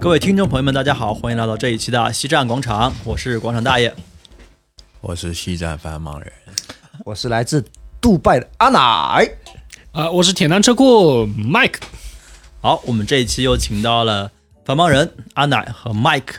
各位听众朋友们，大家好，欢迎来到这一期的西站广场，我是广场大爷。我是西站繁忙人，我是来自杜拜的阿奶。啊，我是铁男车库 Mike。好，我们这一期又请到了繁忙人阿奶和 Mike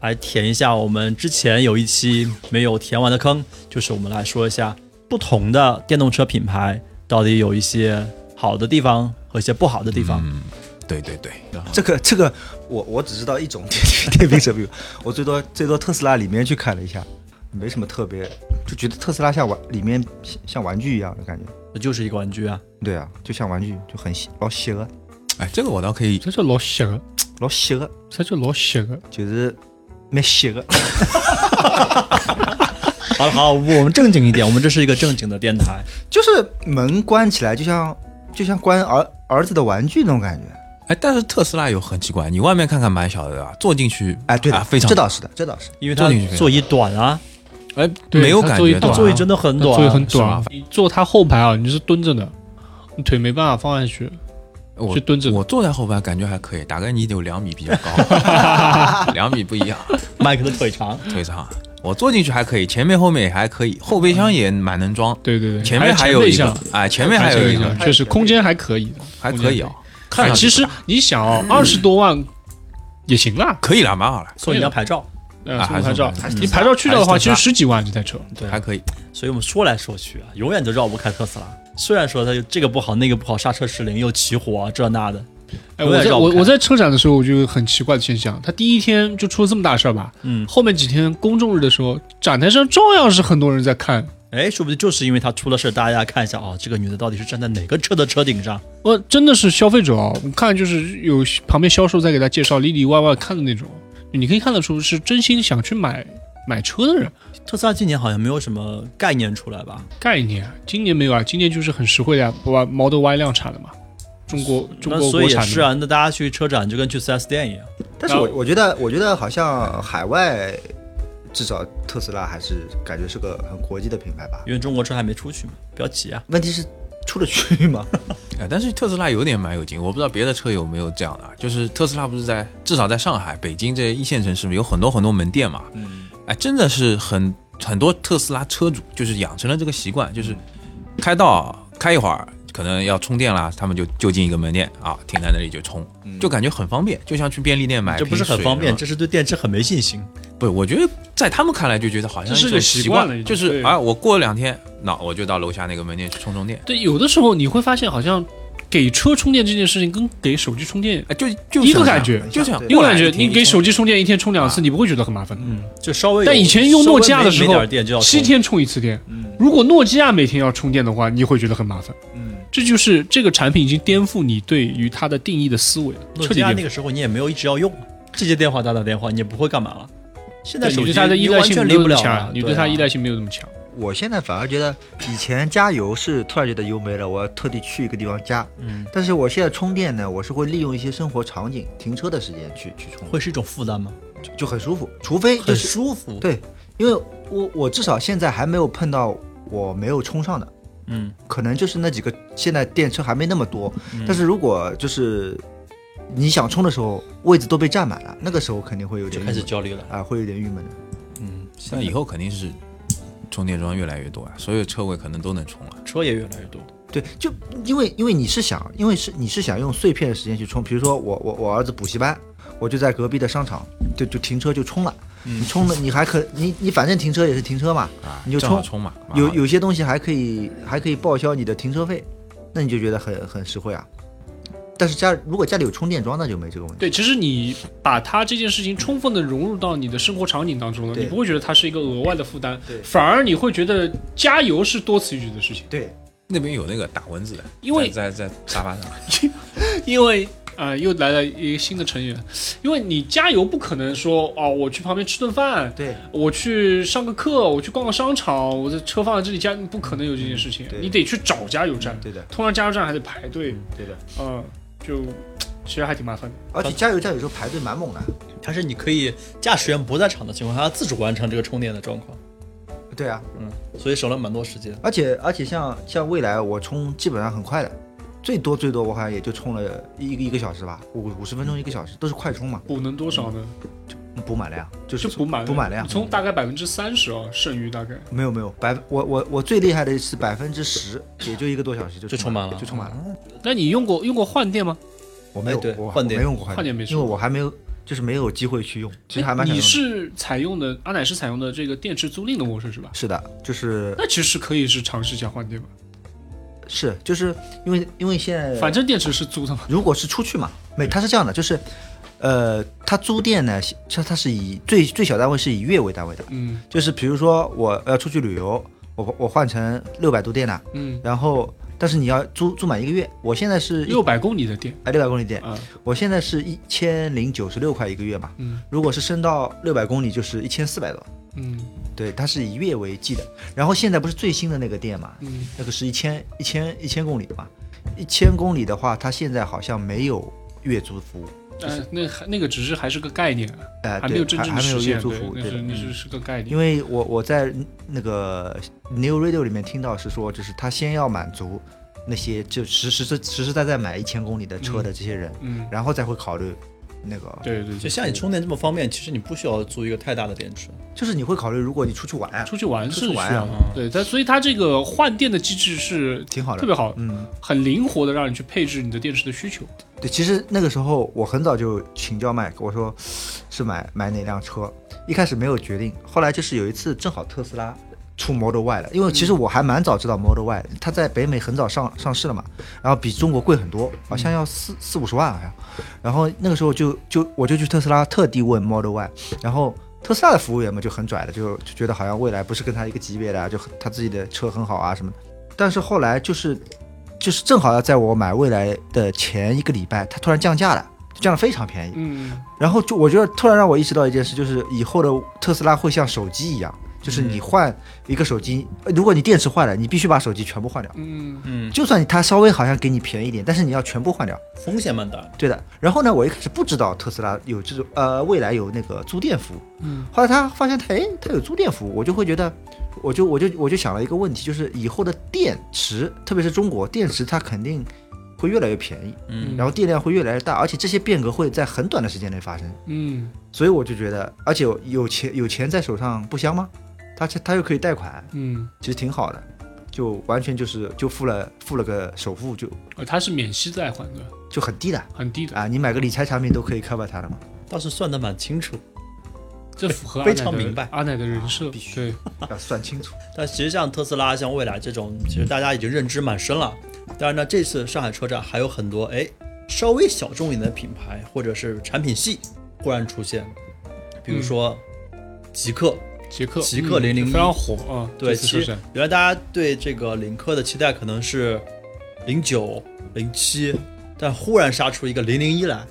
来填一下我们之前有一期没有填完的坑，就是我们来说一下不同的电动车品牌到底有一些好的地方和一些不好的地方。嗯，对对对，这个这个，我我只知道一种电 电瓶车，比如我最多最多特斯拉里面去看了一下，没什么特别，就觉得特斯拉像玩里面像像玩具一样的感觉。那就是一个玩具啊，对啊，就像玩具，就很细老邪恶，哎，这个我倒可以，这叫老邪恶，老邪恶，这叫老邪恶。就是蛮邪恶。好了好，我们正经一点，我们这是一个正经的电台。就是门关起来，就像就像关儿儿子的玩具那种感觉。哎，但是特斯拉有很奇怪，你外面看看蛮小的啊，坐进去，哎，对的，啊非常这倒是的，这倒是。因为它坐进去座椅短啊，哎，对没有感觉到座椅座椅真的很短，座椅很短。是吗，你坐它后排啊，你是蹲着的，你腿没办法放下去。我是蹲着我坐在后排感觉还可以，大概你有两米比较高，两米不一样，麦克的腿长。腿长。我坐进去还可以，前面后面也还可以，后备箱也蛮能装，对对对，前面还有一个哎，前面还有一个，确实空间还可以，还可以啊，看哎，其实你想哦，二十多万也行啦，可以了，蛮好了，送你张牌照，呃，啊送牌照，你牌照去掉的话，其实十几万这台车。对。还可以。所以我们说来说去啊，永远都绕不开特斯拉。虽然说它这个不好那个不好，刹车失灵又起火、啊、这那的，哎，我在我我在车展的时候，我就有很奇怪的现象，它第一天就出了这么大事儿吧，嗯，后面几天公众日的时候，展台上照样是很多人在看。哎，说不定就是因为他出了事，大家看一下哦，这个女的到底是站在哪个车的车顶上？我真的是消费者啊，我看就是有旁边销售在给他介绍里里外外看的那种，你可以看得出是真心想去买买车的人。特斯拉今年好像没有什么概念出来吧？概念，今年没有啊，今年就是很实惠的呀，不把 Model Y 量产了嘛，中国中那国所以也是国产的。啊，那大家去车展就跟去 4S 店一样。但是我我觉得，我觉得好像海外，至少特斯拉还是感觉是个很国际的品牌吧。因为中国车还没出去嘛，不要急啊。问题是出得去吗？哎，但是特斯拉有点蛮有劲，我不知道别的车有没有这样的啊。就是特斯拉不是在至少在上海、北京这一线城市有很多很多门店嘛，嗯，哎，真的是很很多特斯拉车主就是养成了这个习惯，就是开到开一会儿可能要充电啦，他们就就近一个门店啊，停在那里就充，就感觉很方便，就像去便利店买这不是很方便，这是对电池很没信心。不，我觉得在他们看来就觉得好像这是个习习惯了就是啊，我过了两天，那我就到楼下那个门店去充充电。对，有的时候你会发现，好像给车充电这件事情跟给手机充电哎，就就一个感觉就这样。一个感觉，你给手机充电一天充两次，啊你不会觉得很麻烦。嗯，就稍微。但以前用诺基亚的时候。七天充一次电。嗯如果诺基亚每天要充电的话，你会觉得很麻烦。嗯，这就是这个产品已经颠覆你对于它的定义的思维了，诺基亚。那个时候你也没有一直要用，接接电话打打电话，你也不会干嘛了。现在手机对你对它的依赖性没有那么强了，，你对它依赖性没有那么强。我现在反而觉得，以前加油是突然觉得油没了，我要特地去一个地方加。嗯，但是我现在充电呢，我是会利用一些生活场景、停车的时间去去充，会是一种负担吗？就就很舒服。除非就很舒服。，对，因为我我至少现在还没有碰到我没有充上的，嗯，可能就是那几个现在电车还没那么多。嗯但是如果就是你想充的时候，位置都被占满了，那个时候肯定会有点开始焦虑了。啊，会有点郁闷的。嗯，现在以后肯定是充电桩越来越多啊，所有车位可能都能充了。车也越来越多。对，就因为因为你是想，因为是你是想用碎片的时间去充，比如说我我我儿子补习班，我就在隔壁的商场就就停车就充了，嗯你充的你还可你你反正停车也是停车嘛，啊，你就充充嘛。有有些东西还可以还可以报销你的停车费，那你就觉得很很实惠啊。但是家如果家里有充电桩，那就没这个问题。对，其实你把它这件事情充分的融入到你的生活场景当中了，你不会觉得它是一个额外的负担，反而你会觉得加油是多此一举的事情，对，那边有那个打蚊子的，因为在在在沙发上，因为啊、呃又来了一个新的成员，因为你加油不可能说哦，我去旁边吃顿饭，对。我去上个课，我去逛个商场，我的车放在这里加，不可能有这件事情，对。你得去找加油站，对的，通常加油站还得排队，对的。嗯、就其实还挺麻烦的。而且加油站有时候排队蛮猛的。它是你可以驾驶员不在场的情况下自主完成这个充电的状况，对啊，嗯，所以省了蛮多时间。而且而且像像未来我充基本上很快的，最多最多我好像也就充了一个一个小时吧，五五十分钟一个小时，都是快充嘛，补能多少呢？补满了呀，就是就补满了，补满了呀。充大概百分之三十哦，剩余大概。没有没有百我我我最厉害的是百分之十，也就一个多小时就就充满了，就充满了。那你用过用过换电吗？我没有，哎对我换电我没用过换换电没因为我还没有，就是没有机会去用。其实还蛮想你是采用的阿奶是采用的这个电池租赁的模式是吧？是的，就是那其实可以是尝试一下换电嘛，是就是因为因为现在反正电池是租的嘛。如果是出去嘛，没，它是这样的，就是，呃，它租电呢，它它是以最最小单位是以月为单位的，嗯。就是比如说我要出去旅游，我我换成六百度电了，嗯，然后但是你要租租满一个月，我现在是六百公里的电哎六百公里电，嗯，我现在是一千零九十六块一个月嘛，嗯。如果是升到六百公里就是一千四百多，嗯对，它是以月为计的。然后现在不是最新的那个店嘛，嗯，那个是一千一千一千公里的嘛，一千公里的话，它现在好像没有月租服务。呃，那还那个只是还是个概念，哎，还没有真对还还没正实现，有月租服务，，对那是。那是是个概念。因为我我在那个 New Radio 里面听到是说，就是他先要满足那些就实实实实实在在买一千公里的车的这些人，嗯，然后再会考虑那个，对对，对就像你充电这么方便，其实你不需要租一个太大的电池。就是你会考虑，如果你出去玩啊，出去玩是玩啊需要，对，但所以它这个换电的机制是挺好的，特别好，嗯，很灵活的让你去配置你的电池的需求。对，其实那个时候我很早就请教麦克，我说是买买哪辆车，一开始没有决定，后来就是有一次正好特斯拉出 Model Y 了，因为其实我还蛮早知道 Model Y，的它在北美很早上上市了嘛，然后比中国贵很多，好像要四四五十万好像，然后那个时候就就我就去特斯拉特地问 Model Y，然后。特斯拉的服务员嘛就很拽的，就就觉得好像未来不是跟他一个级别的啊，就他自己的车很好啊什么的。但是后来就是就是正好要在我买未来的前一个礼拜，它突然降价了，降得非常便宜。嗯，然后就我觉得突然让我意识到一件事，就是以后的特斯拉会像手机一样，就是你换一个手机，呃如果你电池坏了，你必须把手机全部换掉。嗯嗯，就算它稍微好像给你便宜一点，但是你要全部换掉。风险蛮大。对的。然后呢，我一开始不知道特斯拉有这种呃未来有那个租电服务，嗯，后来他发现它哎它有租电服务，我就会觉得，我就我就我就想了一个问题，就是以后的电池，特别是中国电池，它肯定会越来越便宜，嗯然后电量会越来越大，而且这些变革会在很短的时间内发生。嗯所以我就觉得，而且有有钱有钱在手上不香吗？他他又可以贷款，嗯，其实挺好的，就完全就是就付了付了个首付就呃，它是免息贷款的，就很低的很低的，啊，你买个理财产品都可以 cover 它的嘛，倒是算的蛮清楚，这符合非常明白阿奶的人设，必须对，要算清楚。但其实像特斯拉、像蔚来这种，其实大家已经认知蛮深了。当然呢，这次上海车展还有很多哎稍微小众一点的品牌或者是产品系忽然出现，比如说极客。极客极客零零嗯非常火啊，对，其实原来大家对这个领克的期待可能是零九、零七，但忽然杀出一个零零一来。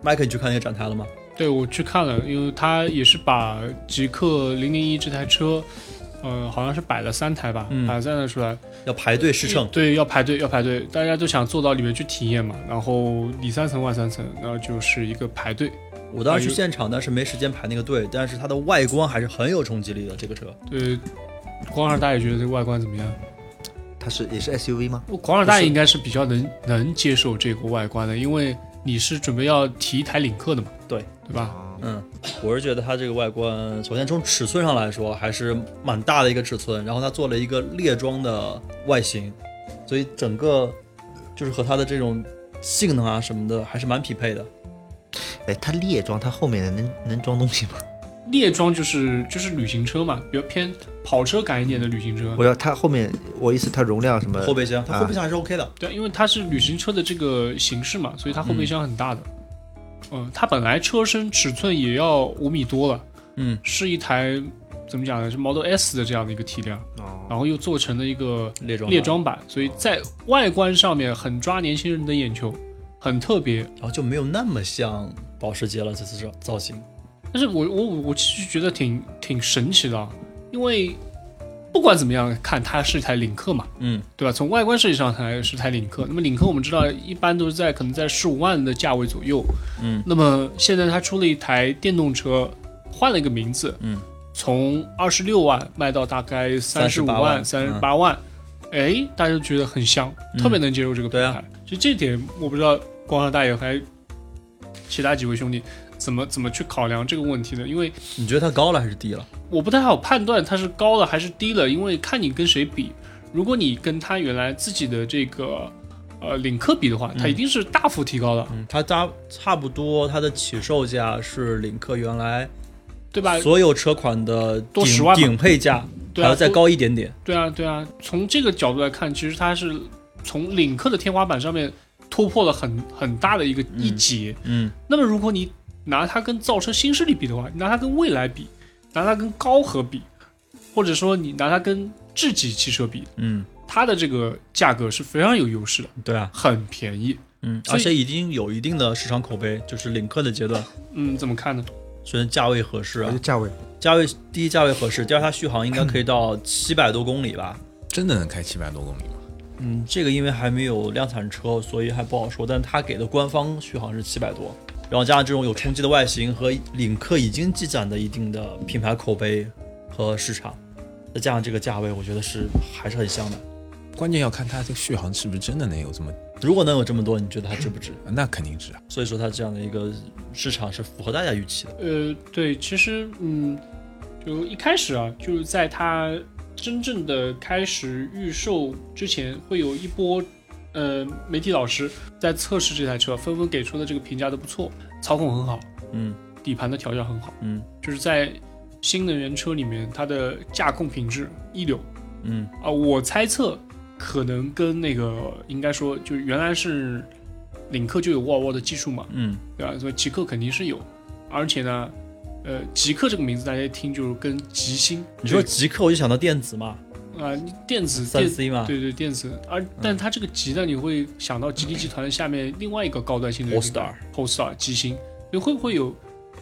麦克，你去看那个展台了吗？对我去看了，因为他也是把极客零零一这台车，呃，好像是摆了三台吧，嗯摆了三台出来，要排队试乘，对，要排队，要排队，大家都想坐到里面去体验嘛。然后里三层外三层，然后就是一个排队。我当时去现场，但是没时间排那个队，但是它的外观还是很有冲击力的。这个车，对，广二大爷觉得这个外观怎么样？它是也是 SUV 吗？广二大爷应该是比较能能接受这个外观的，因为你是准备要提一台领克的嘛，对对吧？啊，嗯，我是觉得它这个外观，首先从尺寸上来说还是蛮大的一个尺寸，然后它做了一个列装的外形，所以整个就是和它的这种性能啊什么的还是蛮匹配的。哎，它列装它后面的能能装东西吗？猎装就是就是旅行车嘛，比较偏跑车感一点的旅行车。我要它后面，我意思它容量什么后备箱，它啊后备箱还是 OK 的。对，因为它是旅行车的这个形式嘛，所以它后备箱很大的。嗯，它本来车身尺寸也要五米多了，嗯，是一台怎么讲呢？是 Model S 的这样的一个体量，哦，然后又做成了一个猎装猎，装版，所以在外观上面很抓年轻人的眼球，很特别。然后就没有那么像保时捷了。这次造造型，但是我我我其实觉得挺挺神奇的啊，因为不管怎么样看，它是一台领克嘛，嗯，对吧？从外观设计上看是台领克。那么领克我们知道一般都是在可能在十五万的价位左右。嗯，那么现在它出了一台电动车，换了一个名字，嗯，从二十六万卖到大概三十五万三十八万。哎，大家都觉得很香，嗯特别能接受这个品对啊牌。其实这点我不知道光阳大爷还其他几位兄弟怎么怎么去考量这个问题的，因为你觉得它高了还是低了？我不太好判断它是高了还是低了，因为看你跟谁比。如果你跟他原来自己的这个呃领克比的话，它嗯一定是大幅提高的，嗯，它差差不多它的起售价是领克原来对吧？所有车款的顶多10万顶配价，还要再高一点点。对啊，对啊，从这个角度来看，其实它是从领克的天花板上面突破了很很大的一个一截。嗯那么如果你拿它跟造车新势力比的话，你拿它跟蔚来比，拿它跟高和比，或者说你拿它跟智己汽车比，嗯，它的这个价格是非常有优势的，对啊，很便宜。嗯，而且已经有一定的市场口碑，就是领克的阶段，嗯，怎么看呢？首先价位合适啊，价位价位第一价位合适，第二它续航应该可以到七百多公里吧。真的能开七百多公里吗？嗯，这个因为还没有量产车，所以还不好说。但它给的官方续航是七百多，然后加上这种有冲击的外形和领克已经积攒的一定的品牌口碑和市场，再加上这个价位，我觉得是还是很香的。关键要看它这个续航是不是真的能有这么，如果能有这么多，你觉得它值不值？那肯定值啊。所以说它这样的一个市场是符合大家预期的。呃，对，其实嗯，就一开始啊，就是在它真正的开始预售之前，会有一波呃媒体老师在测试这台车，纷纷给出的这个评价都不错，操控很好，嗯。底盘的调教很好，嗯。就是在新能源车里面，它的驾控品质一流嗯。啊、我猜测可能跟那个应该说，就原来是领克就有沃尔沃的技术嘛，嗯。对吧？所以极客肯定是有，而且呢，呃，极客这个名字大家一听就是跟极星，你说极客，我就想到电子嘛，啊、电子三电 C 嘛，对对电子，而但它这个极呢，你会想到吉利集团下面另外一个高端性的 Polestar Polestar 极星，你会不会有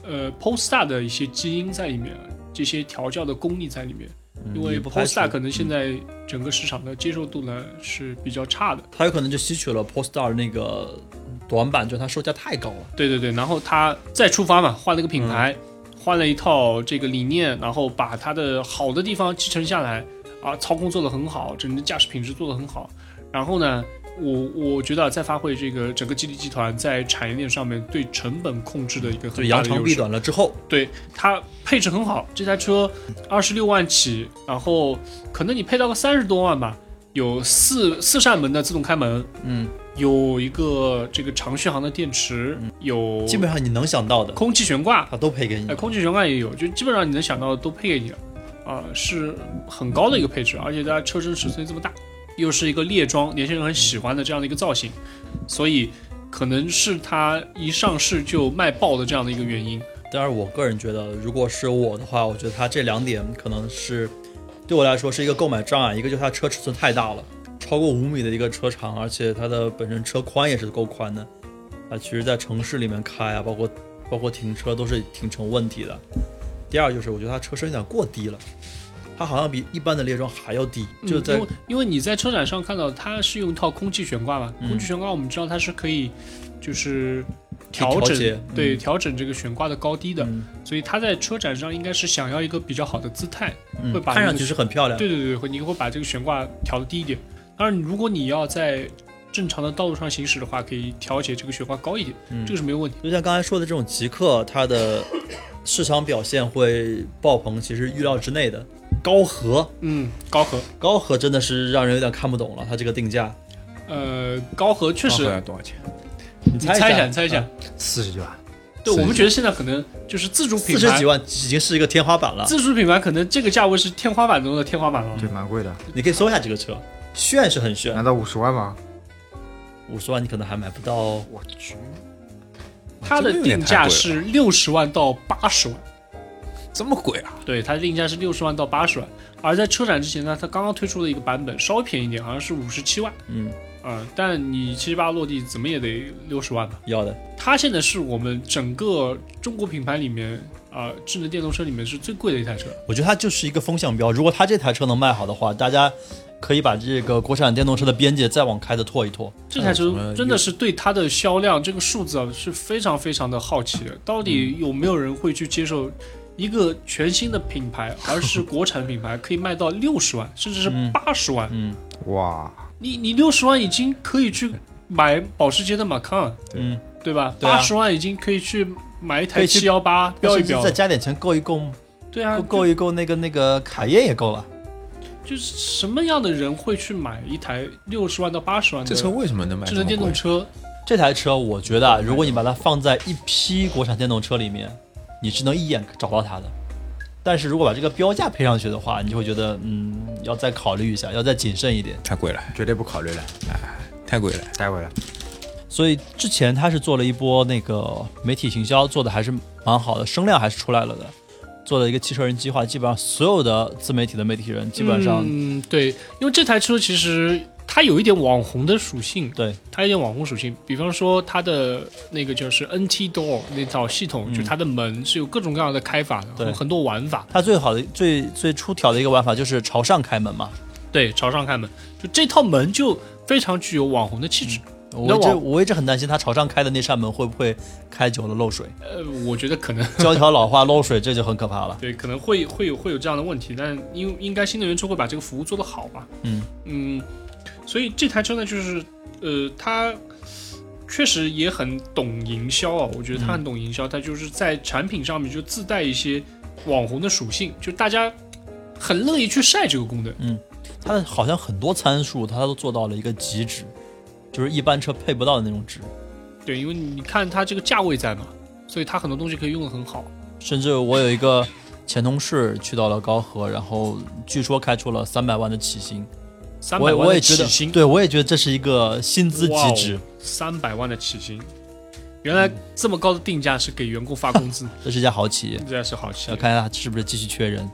呃 Polestar 的一些基因在里面，这些调教的功力在里面？嗯因为 Polestar 可能现嗯在整个市场的接受度呢是比较差的。它有可能就吸取了 Polestar 那个短板，就是它售价太高了。对对对，然后它再出发嘛，换了个品牌，换了一套这个理念，然后把它的好的地方继承下来啊，操控做得很好，整个驾驶品质做得很好。然后呢，我我觉得再发挥这个整个吉利集团在产业链上面对成本控制的一个很大扬长避。短了之后，对它配置很好，这台车二十六万起，然后可能你配到个三十多万吧，有四四扇门的自动开门，嗯，有一个这个长续航的电池，有基本上你能想到的，空气悬挂，它都配给你哎，。空气悬挂也有，就基本上你能想到的都配给你了，啊、是很高的一个配置，而且它车身尺寸这么大，又是一个猎装，年轻人很喜欢的这样的一个造型，所以可能是它一上市就卖爆的这样的一个原因。但是，我个人觉得，如果是我的话，我觉得它这两点可能是对我来说是一个购买障碍。一个就是它车尺寸太大了，超过五米的一个车长，而且它的本身车宽也是够宽的。啊，其实，在城市里面开啊，包括包括停车都是挺成问题的。第二就是，我觉得它车身有点过低了，它好像比一般的猎装还要低，就在嗯、因为因为你在车展上看到它是用一套空气悬挂嘛，嗯空气悬挂我们知道它是可以就是调整对嗯调整这个悬挂的高低的，嗯所以它在车展上应该是想要一个比较好的姿态。嗯会把看上去是很漂亮。对对对，会你会把这个悬挂调的低一点。当然，如果你要在正常的道路上行驶的话，可以调节这个雪花高一点，嗯这个是没有问题。就像刚才说的这种极客，它的市场表现会爆棚，其实预料之内的。高和，嗯，高和，高和真的是让人有点看不懂了，它这个定价，呃，高和确实，高和要多少钱？你你猜一下，你猜一下。四十几万，对我们觉得现在可能就是自主品牌四十几，万已经是一个天花板了。自主品牌可能这个价位是天花板中的天花板了。对，蛮贵的，你可以搜一下这个车，炫是很炫难，道五十万吗？五十万你可能还买不到。我去，它的定价是六十万到八十万，这么贵啊？对，它的定价是六十万到八十万。而在车展之前呢，它刚刚推出了一个版本，稍微便宜一点，好像是五十七万嗯，啊、但你七七八落地怎么也得六十万吧。要的。它现在是我们整个中国品牌里面啊、智能电动车里面是最贵的一台车。我觉得它就是一个风向标。如果它这台车能卖好的话，大家可以把这个国产电动车的边界再往开的拓一拓。这台车真的是对它的销量这个数字啊是非常非常的好奇的，到底有没有人会去接受一个全新的品牌，而是国产品牌，可以卖到六十万，甚至是嗯八十万。嗯哇，你你六十万已经可以去买保时捷的马康，嗯，对吧？八十万已经可以去买一台七幺八标一标再。加点钱够一够，对啊够，够一够那个那个卡宴也够了。就是什么样的人会去买一台六十万到八十万的这车为什么能买智能电动？车？这台车我觉得啊，如果你把它放在一批国产电动车里面，你是能一眼找到它的。但是如果把这个标价配上去的话，你就会觉得，嗯，要再考虑一下，要再谨慎一点。太贵了，绝对不考虑了，哎太贵了。太贵了。所以之前他是做了一波那个媒体行销，做的还是蛮好的，声量还是出来了的。做了一个汽车人计划，基本上所有的自媒体的媒体人基本上、嗯，对，因为这台车其实它有一点网红的属性，对它有一点网红属性。比方说它的那个就是 NT Door 那套系统，就它的门是有各种各样的开法的，对有很多玩法。它最好的最最出挑的一个玩法就是朝上开门嘛。对，朝上开门，就这套门就非常具有网红的气质。我一直那我我一直很担心它朝上开的那扇门会不会开久了漏水，呃，我觉得可能 胶条老化漏水，这就很可怕了。对，可能会会有会有这样的问题，但应应该新能源车会把这个服务做得好吧？嗯嗯，所以这台车呢，就是呃，它确实也很懂营销啊，我觉得它很懂营销，它就是在产品上面就自带一些网红的属性，就大家很乐意去晒这个功能。嗯它的好像很多参数它都做到了一个极致，就是一般车配不到的那种值。对，因为你看它这个价位在嘛，所以它很多东西可以用的很好。甚至我有一个前同事去到了高和，然后据说开出了三百万的起薪，三百万起薪，对我也觉得这是一个薪资极值，三百万的起薪，原来这么高的定价是给员工发工资，这是一家好企业。这家是好企业。要看一下它是不是继续缺人。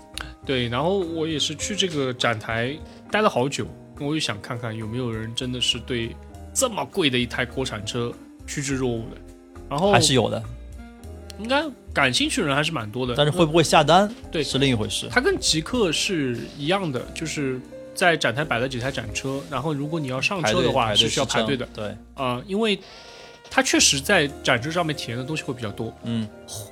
对，然后我也是去这个展台待了好久，我也想看看有没有人真的是对这么贵的一台国产车趋之若鹜的，然后还是有的，应该感兴趣的人还是蛮多的。但是会不会下单，对是另一回事。它跟极客是一样的，就是在展台摆了几台展车，然后如果你要上车的话是需要排队的对，啊、因为它确实在展车上面体验的东西会比较多。嗯，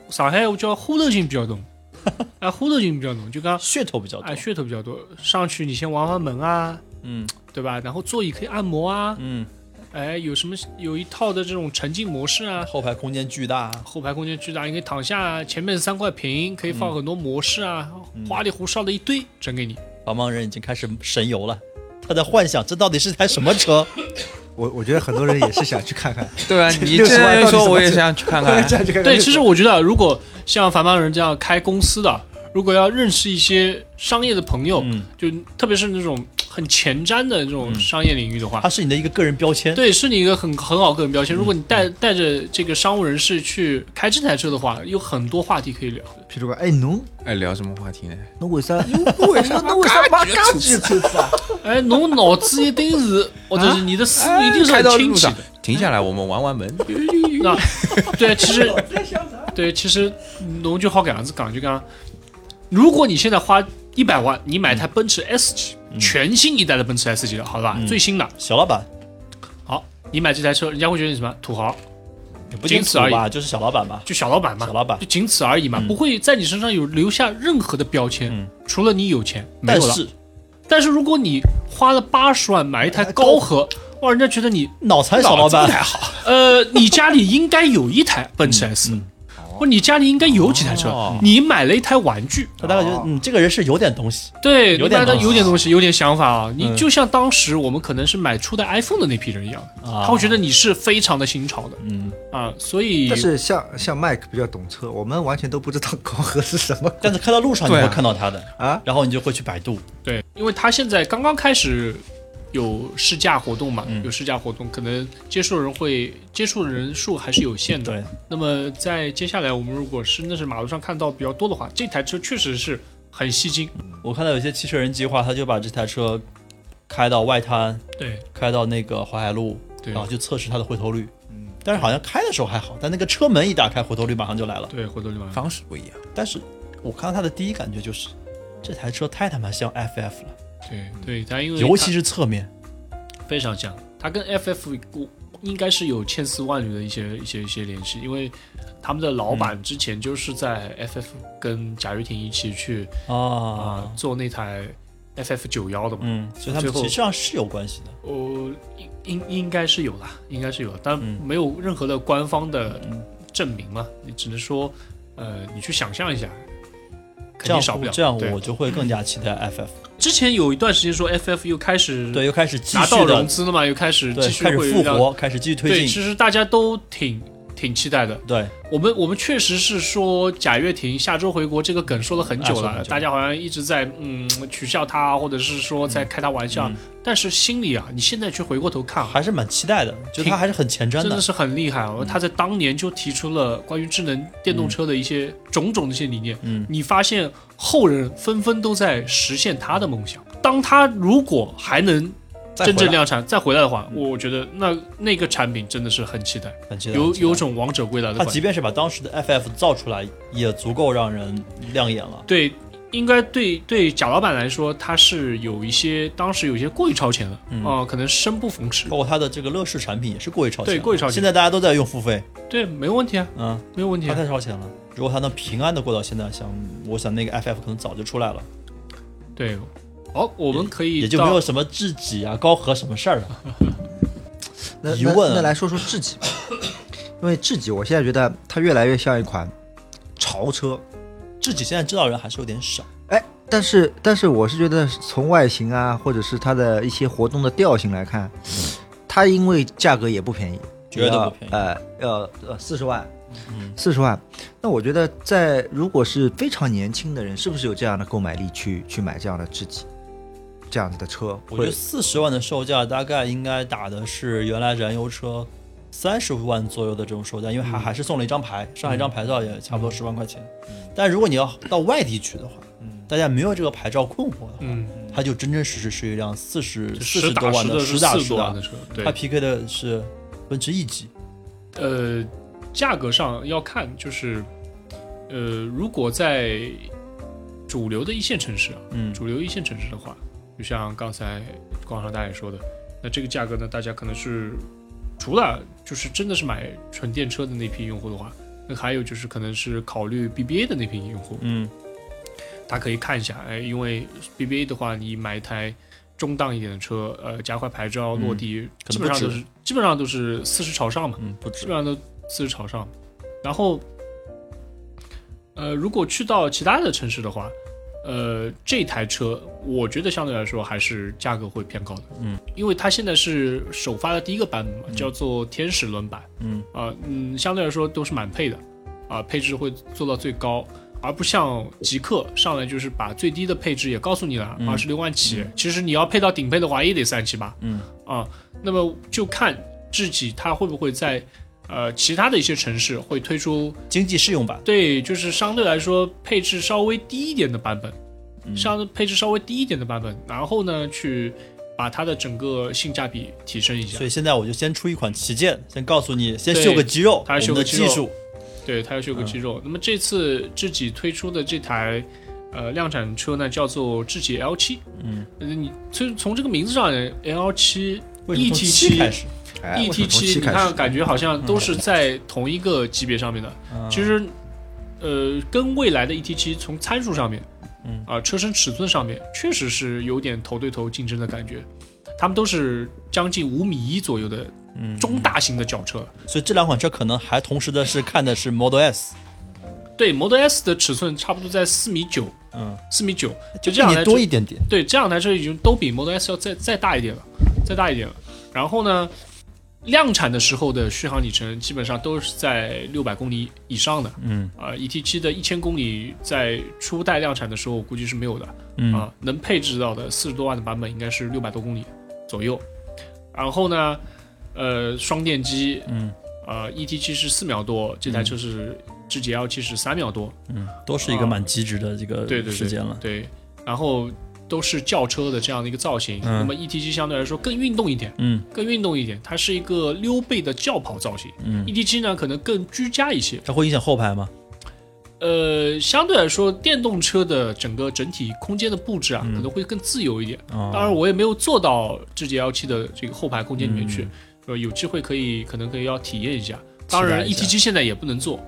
上海我叫呼头性比较浓，啊，呼头性比较浓，就刚噱头比较多哎。噱头比较多。上去你先玩玩门啊，嗯对吧？然后座椅可以按摩啊，嗯，哎，有什么有一套的这种沉浸模式啊，后排空间巨大，后排空间巨大，你可以躺下啊，前面三块屏可以放很多模式啊，花里胡哨的一堆整给你。茫茫人已经开始神游了，他在幻想这到底是台什么车？我我觉得很多人也是想去看看，对啊，你60这么我也想去看我也看。想去看看。对，其实我觉得，如果像繁忙人这样开公司的，如果要认识一些商业的朋友，嗯，就特别是那种很前瞻的这种商业领域的话，它是你的一个个人标签。对，是你一个很很好个人标签。如果你带带着这个商务人士去开这台车的话，有很多话题可以聊的。譬如说，哎，侬哎，聊什么话题呢？侬为啥？侬为啥？侬为啥买家具车子啊？哎，侬脑子一定是，或者是你的思路一定是很清晰的。停下来，我们玩玩门。那对，其实对，其实侬就好搿样子讲，就讲，如果你现在花一百万，你买台奔驰 S 级，全新一代的奔驰 S 级的，好吧，嗯。最新的，小老板。好，你买这台车，人家会觉得你什么土豪，也不仅仅此而已。就是小老板吧。就小老板嘛，小老板。就仅此而已嘛，嗯。不会在你身上有留下任何的标签，嗯。除了你有钱没有了。但是。但是如果你花了八十万买一台高和，哇，人家觉得你脑残小老板。脑子不太好，呃，你家里应该有一台奔驰 S，、嗯或你家里应该有几台车，哦。你买了一台玩具，他大概觉得，嗯，这个人是有点东西。对，有点东西。有点东西，有点想法啊。你嗯。就像当时我们可能是买初代 iPhone 的那批人一样，啊。他会觉得你是非常的新潮的。嗯，啊，所以但是像像麦克比较懂车，我们完全都不知道高和是什么。但是开到路上你会看到他的，啊。然后你就会去百度。对，因为他现在刚刚开始有试驾活动嘛，嗯有试驾活动，可能接触人会接触的人数还是有限的。对，那么在接下来，我们如果是那是马路上看到比较多的话，这台车确实是很吸睛。我看到有些汽车人计划，他就把这台车开到外滩，对开到那个淮海路，对然后就测试它的回头率。嗯，但是好像开的时候还好，但那个车门一打开，回头率马上就来了。对，回头率马上。方式不一样。但是我看到它的第一感觉就是，这台车太他妈像 FF 了，对。对，他因为尤其是侧面。非常像，他跟 FF 我应该是有千丝万缕的一些一些一些联系，因为他们的老板之前就是在 FF 跟贾跃亭一起去啊、啊，做那台 FF 九幺的嘛，嗯，所以他们实际上是有关系的。呃，应应应该是有啦，应该是有，但嗯。没有任何的官方的嗯。证明嘛，你只能说，呃，你去想象一下，肯这样定少不了。这样对我就会更加期待 FF。之前有一段时间说 FF 又开始对，又开始继拿到续融资了嘛，又开始继对，续开始会复活，开始继续推对，进。其实大家都挺挺期待的。对，我们我们确实是说贾跃亭下周回国这个梗说了很久了，大家好像一直在嗯取笑他，或者是说在开他玩笑，嗯但是心里啊，你现在去回过头看啊，还是蛮期待的，就他还是很前瞻的真的。是很厉害哦！他在当年就提出了关于智能电动车的一些种种的一些理念。嗯，你发现后人纷纷都在实现他的梦想。当他如果还能真正量产再回来的话，我觉得那那个产品真的是很期待，很期待，有有种王者归来的感觉。他即便是把当时的 FF 造出来，也足够让人亮眼了。对，应该对对贾老板来说，他是有一些当时有一些过于超前了，嗯啊、可能生不逢时。包括他的这个乐视产品也是过于超前，对过于超前现在大家都在用付费，对，没问题啊，嗯，没有问题。太超前了。如果他能平安的过到现在，想我想那个 FF 可能早就出来了，对，好，我们可以也就没有什么智己啊、高和什么事儿了。那那疑问啊。那来说说智己吧，因为智己我现在觉得它越来越像一款潮车，智己现在知道人还是有点少，哎，但是但是我是觉得从外形啊，或者是它的一些活动的调性来看，它因为价格也不便宜，绝对不便宜。呃，要呃四十万，嗯，四十万。那我觉得在如果是非常年轻的人，是不是有这样的购买力去去买这样的智己，这样子的车？我觉得会。四十万的售价大概应该打的是原来燃油车三十万左右的这种售价，因为还还是送了一张牌，上海一张牌照也差不多十万块钱。但如果你要到外地去的话，大家没有这个牌照困惑的话，嗯，它就真真实实是一辆四十四实十多万的实打实的的，车，对。它，PK 的是奔驰 E 级。呃，价格上要看，就是，呃，如果在主流的一线城市啊，嗯。主流一线城市的话，就像刚才广场大爷说的，那这个价格呢，大家可能是除了就是真的是买纯电车的那批用户的话，那还有就是可能是考虑 BBA 的那批用户，嗯他可以看一下，哎，因为 BBA 的话，你买一台中档一点的车，呃，加快牌照落地，基本上都是基本上都是四十朝上嘛。嗯，基。本上都四十朝上。然后，呃，如果去到其他的城市的话，呃，这台车我觉得相对来说还是价格会偏高的，嗯，因为它现在是首发的第一个版本嘛，叫做天使轮版，嗯啊、嗯，相对来说都是满配的，啊、配置会做到最高。而不像极客上来就是把最低的配置也告诉你了，嗯二十六万起。其实你要配到顶配的话，也得三七八。嗯啊，那么就看自己它会不会在呃其他的一些城市会推出经济适用版。对，就是相对来说配置稍微低一点的版本，嗯相配置稍微低一点的版本，然后呢去把它的整个性价比提升一下所。以现在我就先出一款旗舰，先告诉你，先秀个肌肉，它我们的秀个肌肉技术。对，它要秀个肌肉。那么这次智己推出的这台呃量产车呢，叫做智己 L 七。嗯，呃你从从这个名字上，L 七为什么从 ET 七开始？哎 ET 么从七，你看感觉好像都是在同一个级别上面的。嗯其实，呃，跟未来的 ET 七从参数上面，嗯啊、车身尺寸上面，确实是有点头对头竞争的感觉。他们都是将近五米一左右的嗯，中大型的轿车。所以这两款车可能还同时的是看的是 Model S，对，Model S 的尺寸差不多在四米九，嗯，四米九，就这样多一点点。对，这两台车已经都比 Model S 要再再大一点了，再大一点了。然后呢，量产的时候的续航里程基本上都是在六百公里以上的。嗯。啊、e t 七的一千公里在初代量产的时候，我估计是没有的。啊、嗯能配置到的四十多万的版本应该是六百多公里左右。然后呢，呃，双电机，嗯。呃，ET 七是四秒多，这台车是智己 L 七是三秒多，嗯，都是一个蛮极致的这个对对对时间了。对，然后都是轿车的这样的一个造型。嗯那么 ET 七相对来说更运动一点，嗯更运动一点，它是一个溜背的轿跑造型。嗯，ET 七呢可能更居家一些，它会影响后排吗？呃，相对来说，电动车的整个整体空间的布置啊，嗯可能会更自由一点。哦，当然，我也没有坐到智己 L 七的这个后排空间里面去，嗯呃，有机会可以可能可以要体验一下。当然，ETG 现在也不能做，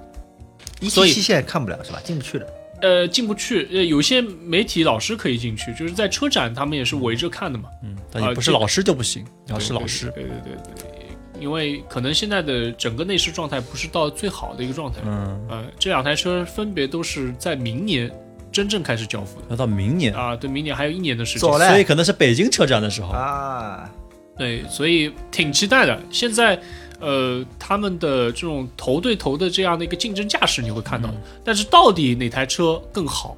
一所以 T 七现在看不了是吧？进不去的。呃，进不去。呃，有些媒体老师可以进去，就是在车展他们也是围着看的嘛。嗯，但你啊这个不是老师就不行，你要是老师，对对对对对，因为可能现在的整个内饰状态不是到最好的一个状态。嗯，呃，这两台车分别都是在明年真正开始交付的要到明年，啊，对，明年还有一年的时间所以可能是北京车展的时候，啊，对，所以挺期待的。现在，呃，他们的这种头对头的这样的一个竞争架势你会看到，但是到底哪台车更好，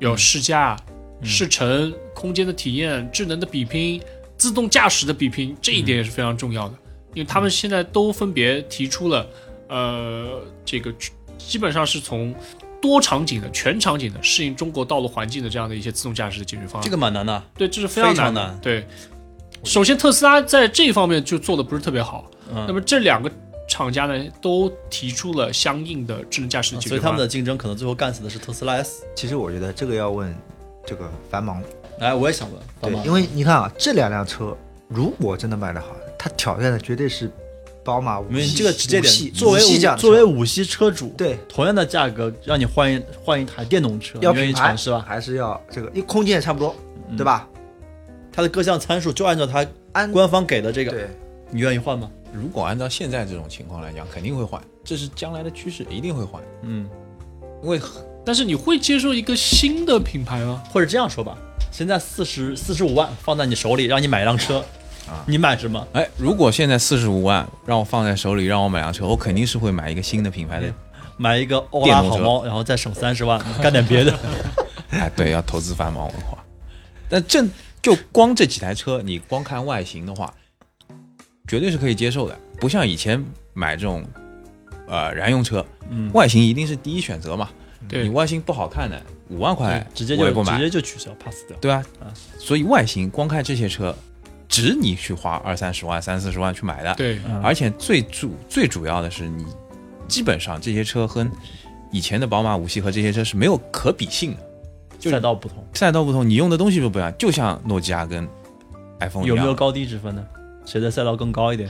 有试驾、试乘、空间的体验、智能的比拼、自动驾驶的比拼，这一点也是非常重要的，因为他们现在都分别提出了，呃，这个基本上是从。多场景的、全场景的适应中国道路环境的这样的一些自动驾驶的解决方案，这个蛮难的。对，这是非常难的。难对，首先特斯拉在这一方面就做的不是特别好。嗯那么这两个厂家呢，都提出了相应的智能驾驶的解决方案。所以他们的竞争可能最后干死的是特斯拉 S。其实我觉得这个要问这个繁忙，哎，我也想问，因为你看啊，这两辆车如果真的卖得好，它挑战的绝对是宝马五因为系。这个直接点，作为五作为五系车主，对同样的价格让你换一换一台电动车，要你愿意尝试吧？还是要这个，因为空间也差不多，嗯对吧？它的各项参数就按照它安官方给的这个，对，你愿意换吗？如果按照现在这种情况来讲，肯定会换，这是将来的趋势，一定会换，嗯，因为但是你会接受一个新的品牌吗？或者这样说吧，现在四十四十五万放在你手里，让你买一辆车，啊你买什么？哎，如果现在四十五万让我放在手里，让我买辆车，我肯定是会买一个新的品牌的。买一个欧拉好猫，然后再省三十万，干点别的。哎，对，要投资繁忙文化。但这就光这几台车，你光看外形的话，绝对是可以接受的。不像以前买这种呃燃油车，嗯，外形一定是第一选择嘛。对你外形不好看的，五万块直接就直接就取消 pass 掉。对啊啊。所以外形光看这些车，值你去花二三十万、三四十万去买的。对，嗯而且最主最主要的是，你基本上这些车和以前的宝马五系和这些车是没有可比性的，就赛道不同，赛道不同，你用的东西就不一样，就像诺基亚跟 iPhone 一样。有没有高低之分呢？谁的赛道更高一点？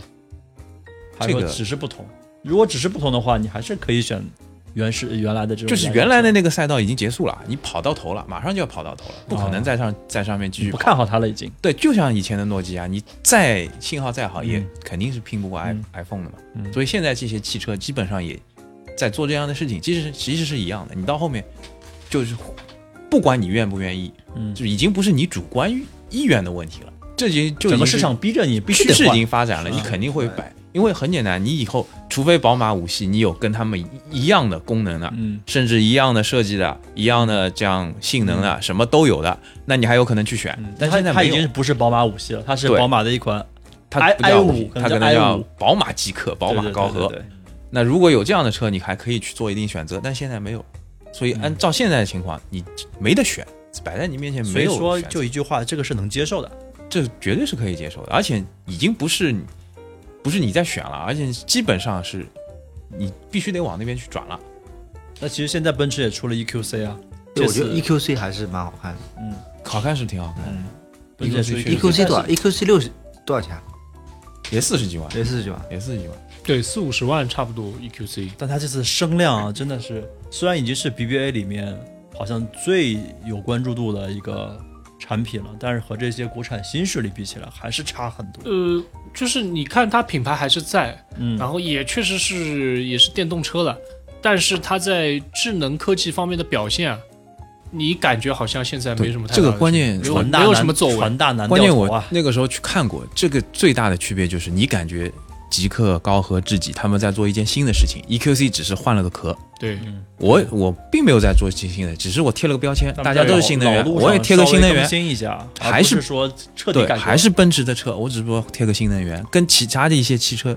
还是说这个只是不同？如果只是不同的话，你还是可以选原始原来的这种就是原来的那个赛道已经结束了，你跑到头了，马上就要跑到头了，不可能哦在上在上面继续。不看好它了已经。对，就像以前的诺基亚，你再信号再好，也嗯肯定是拼不过 i 嗯 iPhone 的嘛。嗯所以现在这些汽车基本上也在做这样的事情，其实其实是一样的。你到后面就是不管你愿不愿意，嗯，就已经不是你主观意意愿的问题了，这已经整个市场逼着你必须趋势已经发展了，嗯。你肯定会摆，因为很简单，你以后除非宝马五系你有跟他们一一样的功能的，嗯。甚至一样的设计的，一样的这样性能的，什么都有的，那你还有可能去选。嗯，但现在它已经不是宝马五系了，它是宝马的一款它 i 不叫 i 五它可能叫，宝马极客、宝马高和。那如果有这样的车，你还可以去做一定选择，但现在没有，所以按照现在的情况，你没得选，摆在你面前没有所以说就一句话，这个是能接受的。这绝对是可以接受的，而且已经不是你不是你在选了，而且基本上是你必须得往那边去转了。那其实现在奔驰也出了 EQC 啊，对，我觉得 EQC 还是蛮好看的。嗯好看是挺好看的，嗯，奔驰 EQC EQC 多少？EQC 六十多少钱啊？也四十几万，也四十几万。也四十几万。对，四五十万差不多 E EQC。但它这次声量啊，真的是虽然已经是 BBA 里面好像最有关注度的一个产品了，但是和这些国产新势力比起来，还是差很多。呃，就是你看它品牌还是在，嗯，然后也确实是也是电动车了，但是它在智能科技方面的表现啊，你感觉好像现在没什么太大这个关键没有传大没有什么作为。传大难关键我。那个时候去看过，这个最大的区别就是你感觉极客、高和、智己他们在做一件新的事情，EQC 只是换了个壳，对，嗯，我我并没有在做新新的，只是我贴了个标签，大家都是新能源，我也贴个新能源，新一下，还是说彻底对，改，还是奔驰的车，我只不过贴个新能源，跟其他的一些汽车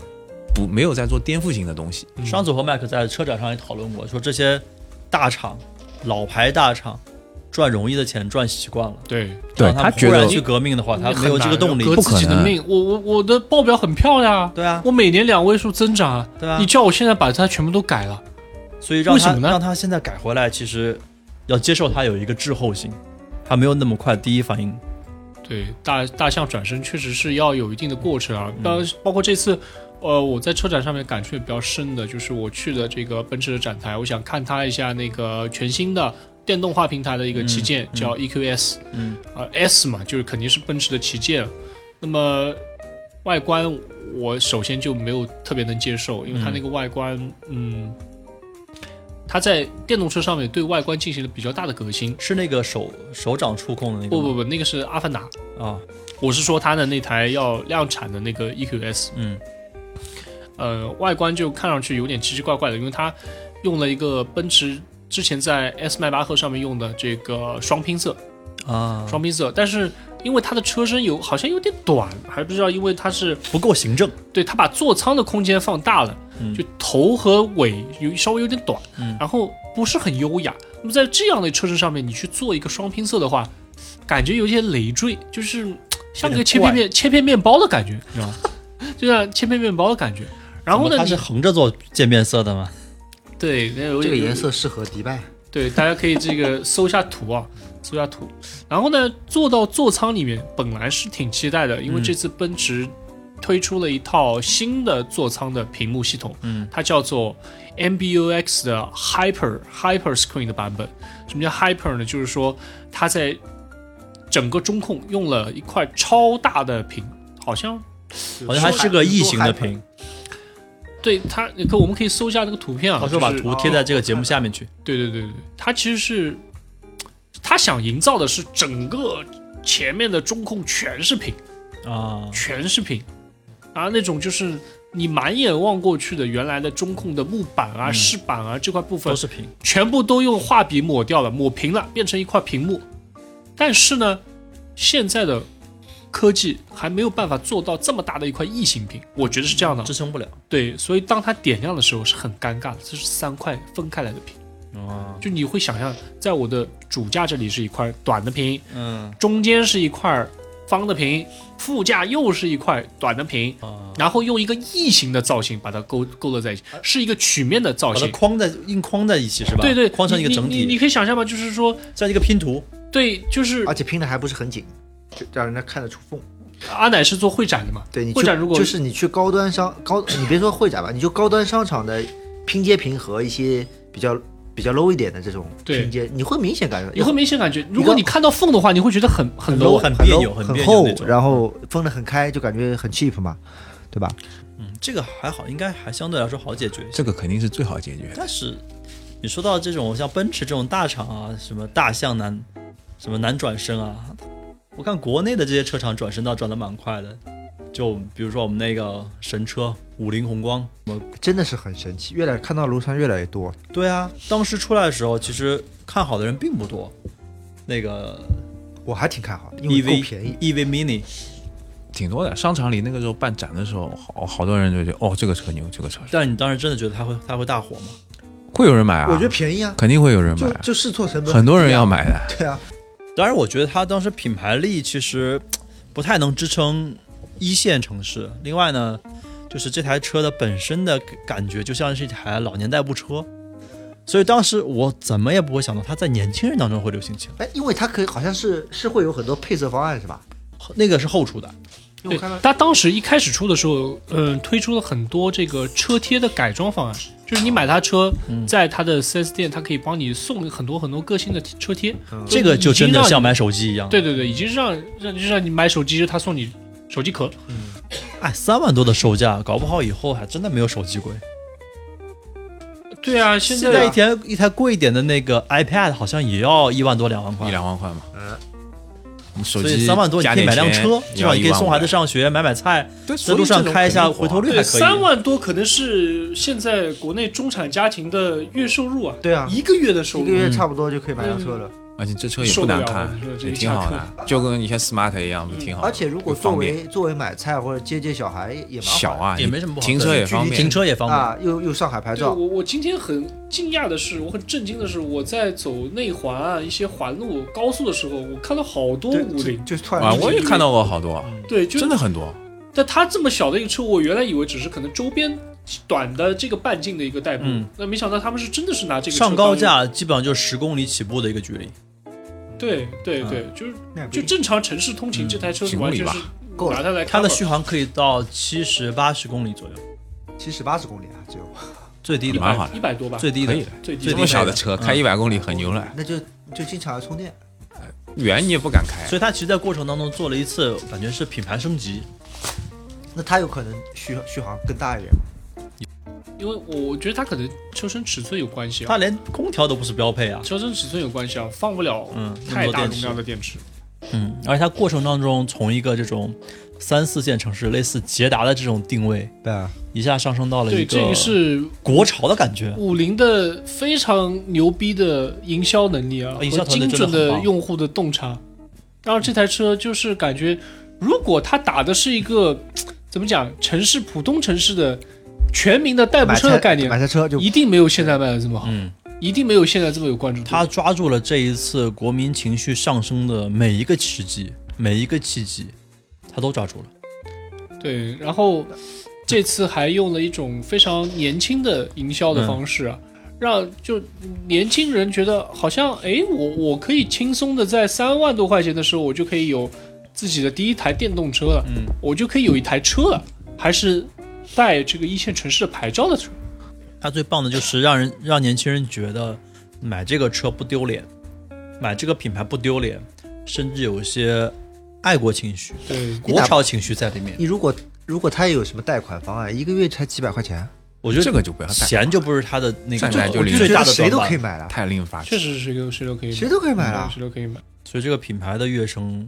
不没有在做颠覆性的东西。嗯商祖和麦克在车展上也讨论过，说这些大厂、老牌大厂赚容易的钱赚习惯了，对，对他他觉得们忽然去革命的话，他没有这个动力。革。不自己可能的命。我我我的报表很漂亮啊，对啊，我每年两位数增长啊，对啊。你，叫我现在把它全部都改了，所以让他为什么呢？让他现在改回来，其实要接受他有一个滞后性，他没有那么快第一反应。对，大大象转身确实是要有一定的过程啊，包、包括这次，呃，我在车展上面感触也比较深的，就是我去的这个奔驰的展台，我想看它一下那个全新的电动化平台的一个旗舰，叫 EQS，嗯啊、S 嘛，就是肯定是奔驰的旗舰。那么外观我首先就没有特别能接受，因为它那个外观，嗯。它在电动车上面对外观进行了比较大的革新。是那个手手掌触控的那个不不不，那个是阿凡达，啊，我是说它的那台要量产的那个 EQS，嗯呃，外观就看上去有点奇奇怪怪的，因为它用了一个奔驰之前在 S 迈巴赫上面用的这个双拼色，啊，双拼色，但是因为它的车身有好像有点短，还不知道因为它是不够行政，对它把座舱的空间放大了，嗯就头和尾有稍微有点短，嗯然后不是很优雅。那么在这样的车身上面，你去做一个双拼色的话，感觉有些累赘，就是像个切片面切片面包的感觉，你知道吗？就像切片面包的感觉。然后呢，它是横着做渐变色的吗？对这个颜色适合迪拜。对，大家可以这个 搜一下图啊，搜一下图。然后呢，坐到座舱里面，本来是挺期待的，因为嗯这次奔驰推出了一套新的座舱的屏幕系统，嗯，它叫做 MBUX 的 Hyper Hyper Screen 的版本。什么叫 Hyper 呢？就是说它在整个中控用了一块超大的屏，好像好像还是个异形的屏，对它，可我们可以搜一下那个图片啊，到时候把图贴在这个节目下面去。对对对对，它其实是他想营造的是整个前面的中控全是屏，啊，全是屏，啊，那种就是你满眼望过去的原来的中控的木板啊、嗯。饰板啊这块部分都，是屏，全部都用画笔抹掉了，抹平了，变成一块屏幕。但是呢，现在的科技还没有办法做到这么大的一块异形屏，我觉得是这样的。支撑不了。对，所以当它点亮的时候是很尴尬的，这是三块分开来的屏。哦，就你会想象，在我的主驾这里是一块短的屏，嗯中间是一块方的屏，副驾又是一块短的屏，啊，然后用一个异形的造型把它勾勾勒在一起，是一个曲面的造把它型。框在硬框在一起是吧？对对，框成一个整体你你，可以想象吗？就是说，像一个拼图。对，就是而且拼的还不是很紧，就让人家看得出缝。阿奶是做会展的嘛？对你去会展如果就是你去高端商高，你别说会展吧，你就高端商场的拼接屏和一些比较比较 low 一点的这种拼接，你会明显感觉你会明显感觉，如果你看到缝的话，你会觉得很很 low，很很别扭很很厚然后分的很开，就感觉很 cheap 嘛，对吧？嗯，这个还好，应该还相对来说好解决。这个肯定是最好解决。但是你说到这种像奔驰这种大厂啊，什么大象难，什么难转身啊，我看国内的这些车厂转身倒转的蛮快的。就比如说我们那个神车五菱宏光，我真的是很神奇，越来看到路上越来越多。对啊，当时出来的时候，其实看好的人并不多。那个我还挺看好的，因为够 EV 便宜。EV Mini，挺多的。商场里那个时候办展的时候，好好多人就觉得哦，这个车牛，这个车但你当时真的觉得它会它会大火吗？会有人买啊。我觉得便宜啊，肯定会有人买啊，就就试错成本很多人要。买的。对啊，当然，我觉得它当时品牌力其实不太能支撑一线城市。另外呢，就是这台车的本身的感觉就像是一台老年代步车，所以当时我怎么也不会想到它在年轻人当中会流行起来。哎，因为它可以好像是是会有很多配色方案是吧？那个是后出的，对因为我看到，它当时一开始出的时候，嗯，推出了很多这个车贴的改装方案，就是你买它车，嗯在它的 4S 店，它可以帮你送很多很多个性的车贴。这个就真的像买手机一样。对，对对，已经是让让就让你买手机，他送你手机壳。哎，三万多的售价，搞不好以后还真的没有手机贵。对啊，现现在一台一台贵一点的那个 iPad 好像也要一万多两万块一。两万块嘛。嗯，你手机所以三万多，你可以买辆车，至至少你可以送孩子上学，买买菜，对，在路上开一下，回头率还可以。三万多可能是现在国内中产家庭的月收入啊，对啊，一个月的收入。一个月差不多就可以买辆车了。而且这车也不难看也挺好的，就跟以前 Smart 一样，不挺好？而且如果作为作为买菜或者接接小孩也蛮小啊，也没什么不好停车也方便，停车也方便。啊，又又上海牌照，我我今天很惊讶的是，我很震惊的是，我在走内环啊一些环路高速的时候，我看到好多对五菱，就突然啊，我也看到过好多，对，就真的很多。但它这么小的一个车，我原来以为只是可能周边短的这个半径的一个代步，嗯那没想到他们是真的是拿这个上高架基本上就是十公里起步的一个距离。用，对对嗯。对，就是就正常城市通勤，这台车是几公里吧完全是够了。拿它来它的续航可以到七十八十公里左右，七十八十公里啊，只有，最低的。蛮好的。一百多吧，最低的。最低的。这么小的的车嗯。开一百公里很牛了，那就就经常要充电。远你也不敢开。所以它其实，在过程当中做了一次，感觉是品牌升级。那它有可能续续航更大一点。因为我觉得它可能车身尺寸有关系啊，它连空调都不是标配啊。车身尺寸有关系啊，放不了嗯太大容量的电池。嗯，而且它过程当中从一个这种三四线城市，类似捷达的这种定位，对啊，一下上升到了对，一这个个是国潮的感觉。五菱的非常牛逼的营销能力啊，和营销精准的用户的洞察，然后这台车就是感觉，如果它打的是一个怎么讲，城市普通城市的全民的代步车的概念买，台车就一定没有现在卖的这么好，嗯，一定没有现在这么有关注度。他抓住了这一次国民情绪上升的每一个时机，每一个契机，他都抓住了。对，然后这次还用了一种非常年轻的营销的方式啊，让就年轻人觉得好像哎，我我可以轻松的在三万多块钱的时候，我就可以有自己的第一台电动车了，嗯，我就可以有一台车了，还是带这个一线城市的牌照的车。它最棒的就是让人让年轻人觉得买这个车不丢脸，买这个品牌不丢脸，甚至有一些爱国情绪、对，国潮情绪在里面。你如果如果他有什么贷款方案，一个月才几百块钱，我觉得这个就不要带钱就不是他的那个最大的谁都短板。可以买了，太令人发确。实是谁都谁都可以买，谁都可以买了。谁都可以买。所以这个品牌的跃升，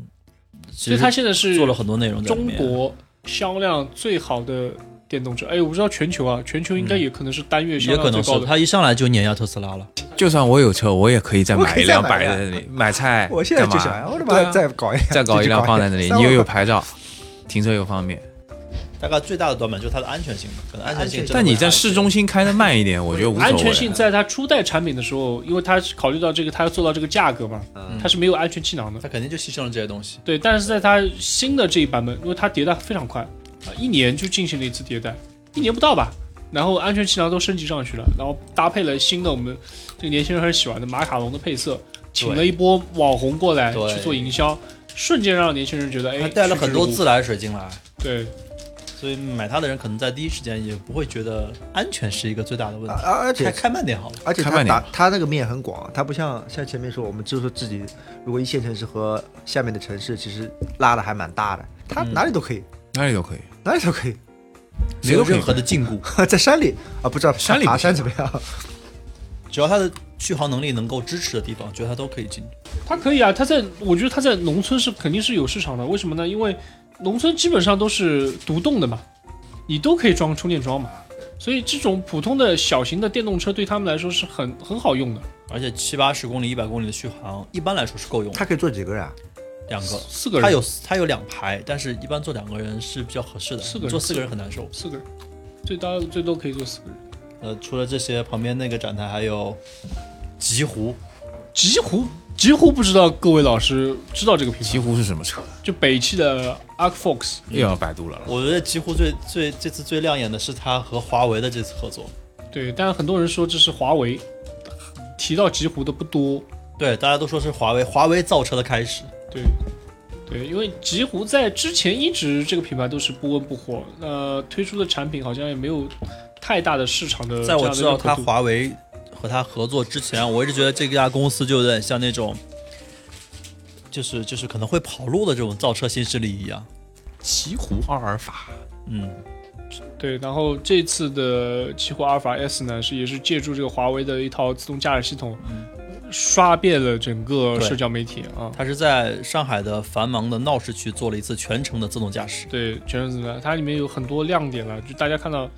其实所以它现在是做了很多内容。中国销量最好的电动车。哎，我不知道全球啊，全球应该也可能是单月销也可能是量最高的。他一上来就碾压特斯拉了。就算我有车，我也可以再买一辆摆在那里，买菜。我现在就想，我他对啊妈再搞一辆，再搞一辆放在那里，你又有牌照，停车又方便。大概最大的短板就是它的安全性吧，可能安全性但你在市中心开的慢一点，我觉得无所谓。安全性在它初代产品的时候，因为它考虑到这个，它要做到这个价格嘛，嗯它是没有安全气囊的。它肯定就牺牲了这些东西。对，但是在它新的这一版本，因为它迭代非常快啊，一年就进行了一次迭代，一年不到吧。然后安全气囊都升级上去了，然后搭配了新的我们这个年轻人很喜欢的马卡龙的配色，请了一波网红过来对去做营销，瞬间让年轻人觉得哎，它带了很多自来水进来，对所以买它的人可能在第一时间也不会觉得安全是一个最大的问题。而而且开开慢点好了。而且它开慢点打它那个面很广，它不像像前面说，我们就是自己如果一线城市和下面的城市其实拉的还蛮大的，它嗯哪里都可以，哪里都可以。哪里都可以，没有任何的禁锢，在山里啊不知道山里不爬山怎么样？只要它的续航能力能够支持的地方，觉得它都可以进。它可以啊，它在我觉得它在农村是肯定是有市场的，为什么呢？因为农村基本上都是独栋的嘛，你都可以装充电桩嘛，所以这种普通的小型的电动车对他们来说是很很好用的。而且七八十公里、一百公里的续航，一般来说是够用的。它可以坐几个人啊？两个，四个人，他有他有两排，但是一般坐两个人是比较合适的。四个人坐四个人很难受。四个人，最大最多可以坐四个人。呃，除了这些，旁边那个展台还有极狐，极狐，极狐不知道各位老师知道这个品牌？极狐是什么车？就北汽的 Arc Fox，又要百度了。我觉得极狐最最这次最亮眼的是它和华为的这次合作。对，但很多人说这是华为，提到极狐的不多。对，大家都说是华为，华为造车的开始。对，对，因为极狐在之前一直这个品牌都是不温不火，呃，推出的产品好像也没有太大的市场的的在我知道认可度它华为和他合作之前，我一直觉得这家公司就有点像那种，就是就是可能会跑路的这种造车新势力一样。极狐阿尔法，嗯，对，然后这次的奇虎阿尔法 S 呢，是也是借助这个华为的一套自动驾驶系统，刷遍了整个社交媒体啊。它是在上海的繁忙的闹市区做了一次全程的自动驾驶。对，全程自动驾驶，它里面有很多亮点了，就大家看到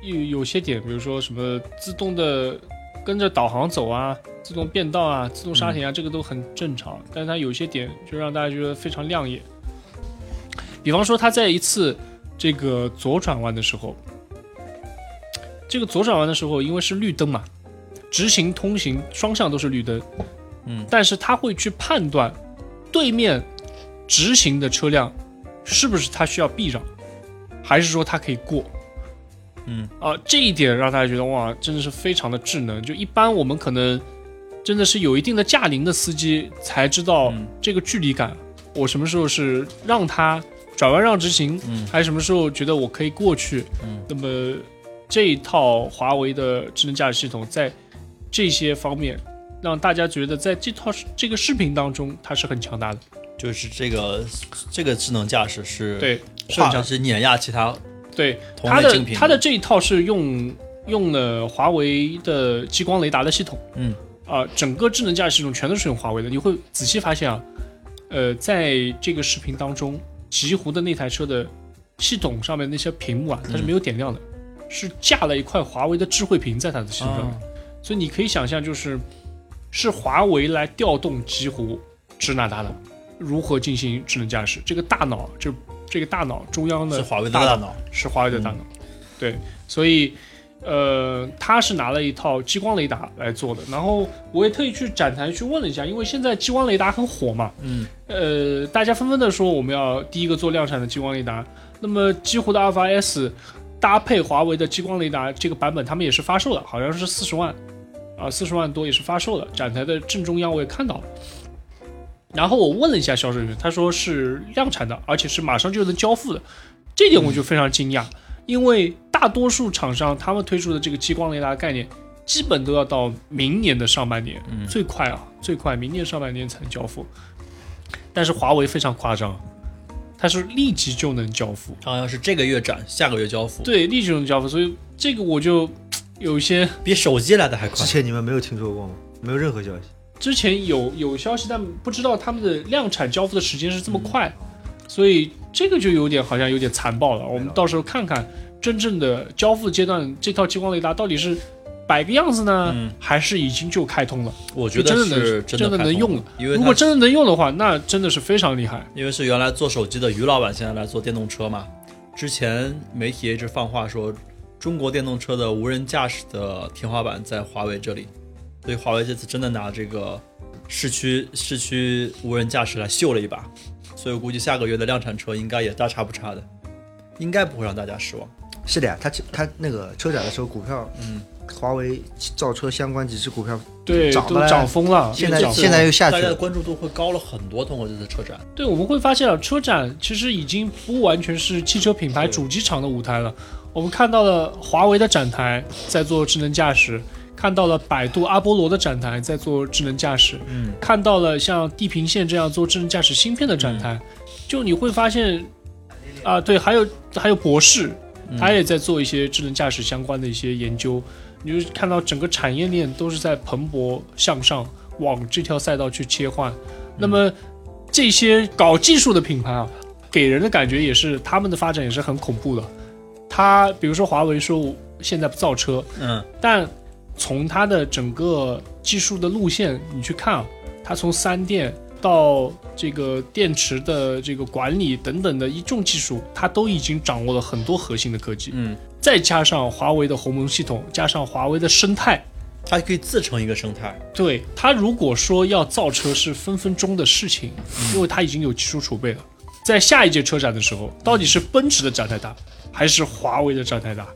有有些点，比如说什么自动的跟着导航走啊，自动变道啊，自动刹停啊，这个都很正常。但是它有些点就让大家觉得非常亮眼，比方说它在一次这个左转弯的时候，这个左转弯的时候，因为是绿灯嘛，直行通行双向都是绿灯，嗯但是他会去判断对面直行的车辆是不是他需要避让，还是说他可以过。嗯啊、这一点让大家觉得哇，真的是非常的智能。就一般我们可能真的是有一定的驾龄的司机才知道嗯这个距离感，我什么时候是让他转弯让直行，嗯还是什么时候觉得我可以过去。嗯那么这一套华为的智能驾驶系统在这些方面，让大家觉得在这套这个视频当中它是很强大的。就是这个这个智能驾驶是对，是碾压其他对，它的它的这一套是用用了华为的激光雷达的系统。嗯啊、整个智能驾驶系统全都是用华为的。你会仔细发现啊，呃，在这个视频当中，极狐的那台车的系统上面那些屏幕啊，它是没有点亮的，是架了一块华为的智慧屏在它的系统上面。啊所以你可以想象，就是是华为来调动极狐智纳达的如何进行智能驾驶，这个大脑，就这个大脑中央的是华为的大大脑，是华为的大脑，对，所以呃，他是拿了一套激光雷达来做的，然后我也特意去展台去问了一下，因为现在激光雷达很火嘛，嗯。呃，大家纷纷的说我们要第一个做量产的激光雷达，那么极狐的阿尔法 S 搭配华为的激光雷达这个版本，他们也是发售了，好像是四十万啊，四十万多也是发售的，展台的正中央我也看到了。然后我问了一下销售人员，他说是量产的，而且是马上就能交付的，这点我就非常惊讶，因为大多数厂商他们推出的这个激光雷达概念，基本都要到明年的上半年，嗯最快啊，最快明年上半年才能交付。但是华为非常夸张，它是立即就能交付，好像是这个月展，下个月交付，对，立即就能交付，所以这个我就有一些比手机来的还快之。前你们没有听说过吗？没有任何消息。之前有有消息，但不知道他们的量产交付的时间是这么快，所以这个就有点好像有点残暴了。我们到时候看看真正的交付阶段，这套激光雷达到底是摆个样子呢，嗯还是已经就开通了？我觉得就真的能是真的能用了，因为如果真的能用的话，那真的是非常厉害。因为是原来做手机的于老板，现在来做电动车嘛。之前媒体一直放话说，中国电动车的无人驾驶的天花板在华为这里，所以华为这次真的拿这个市区市区无人驾驶来秀了一把，所以我估计下个月的量产车应该也大差不差的，应该不会让大家失望。是的呀，他他那个车展的时候，股票，嗯，华为造车相关几只股票，对，都涨了涨疯了。现在现在又下去了。大家的关注度会高了很多，通过这次车展。对，我们会发现啊，车展其实已经不完全是汽车品牌主机厂的舞台了。我们看到了华为的展台在做智能驾驶，看到了百度阿波罗的展台在做智能驾驶，嗯，看到了像地平线这样做智能驾驶芯片的展台，就你会发现，啊，对，还有还有博士，他也在做一些智能驾驶相关的一些研究。你就看到整个产业链都是在蓬勃向上，往这条赛道去切换。那么这些搞技术的品牌啊，给人的感觉也是他们的发展也是很恐怖的。它比如说华为说现在不造车，嗯，但从它的整个技术的路线你去看啊，它从三电到这个电池的这个管理等等的一众技术，它都已经掌握了很多核心的科技。嗯，再加上华为的鸿蒙系统，加上华为的生态，它可以自成一个生态。对它如果说要造车是分分钟的事情，因为它已经有技术储备了。在下一届车展的时候，到底是奔驰的展台大，还是华为的展台大？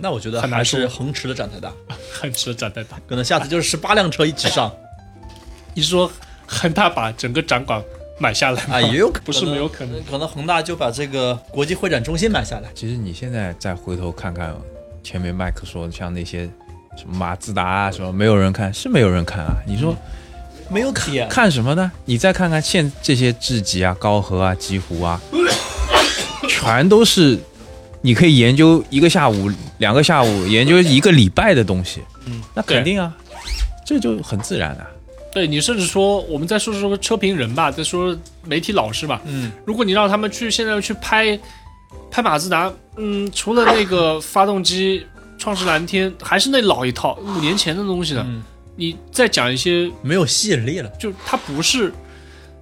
那我觉得还是说恒驰的展台大，恒驰的展 台大。可能下次就是十八辆车一起上你是说恒大把整个展馆买下来吗？啊，也有可能不是没有可能。可能恒大就把这个国际会展中心买下来。其实你现在再回头看看前面麦克说的，像那些什么马自达啊什么，没有人看，是没有人看啊。你说没有看，看什么呢？你再看看现这些智己啊、高和啊、极狐啊，全都是你可以研究一个下午、两个下午，研究一个礼拜的东西。嗯，那肯定啊，这就很自然啊。对你甚至说，我们再说说车评人吧，再说媒体老师吧。嗯，如果你让他们去现在去拍拍马自达，嗯，除了那个发动机创世蓝天，还是那老一套，五年前的东西呢。嗯你再讲一些，没有吸引力了。就它不是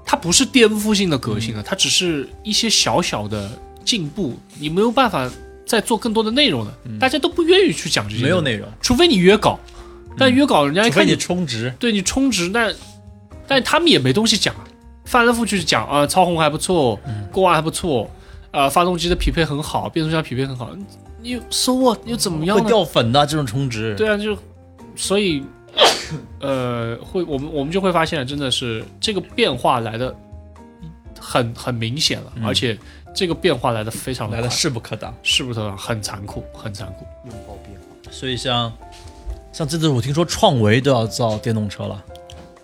它不是颠覆性的革新了，它只是一些小小的进步，你没有办法再做更多的内容了。大家都不愿意去讲这些，没有内容，除非你约稿，但约稿人家一看你充值。对你充值，但但他们也没东西讲，翻来覆去讲啊、操控还不错，过弯还不错，呃，发动机的匹配很好，变速箱匹配很好，你 so what 又怎么样会？掉粉的这种充值，对啊，就所以 呃，会我们我们就会发现，真的是这个变化来的很很明显了，嗯而且这个变化来的非常来的快势不可挡。势不可挡很残酷，很残酷？拥抱变化。所以像像这次我听说创维都要造电动车了，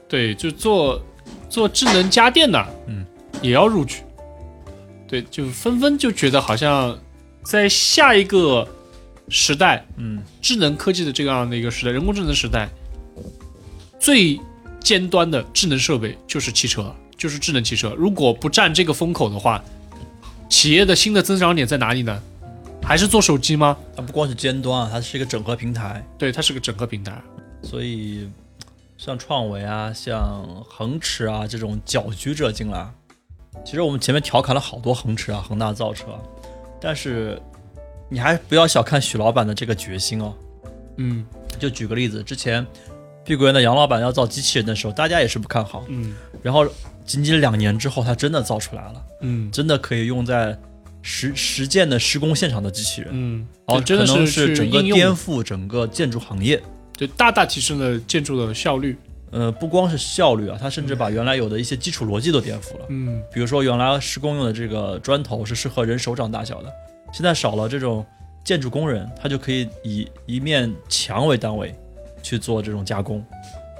对，就做做智能家电的，嗯，也要入局。对，就纷纷就觉得好像在下一个时代，嗯，智能科技的这样的一个时代，人工智能时代，最尖端的智能设备就是汽车，就是智能汽车。如果不占这个风口的话，企业的新的增长点在哪里呢？还是做手机吗？它不光是尖端啊，它是一个整合平台，对，它是个整合平台。所以像创维啊、像恒驰啊这种搅局者进来，其实我们前面调侃了好多恒驰啊、恒大造车，但是你还不要小看许老板的这个决心哦。嗯就举个例子，之前碧桂园的杨老板要造机器人的时候，大家也是不看好，嗯然后仅仅两年之后，它真的造出来了，嗯真的可以用在实实践的施工现场的机器人，嗯，哦，对真的是是整个颠覆整个建筑行业。对，大大提升了建筑的效率。呃，不光是效率啊，它甚至把原来有的一些基础逻辑都颠覆了。嗯比如说，原来施工用的这个砖头是适合人手掌大小的，现在少了这种建筑工人，他就可以以一面墙为单位去做这种加工。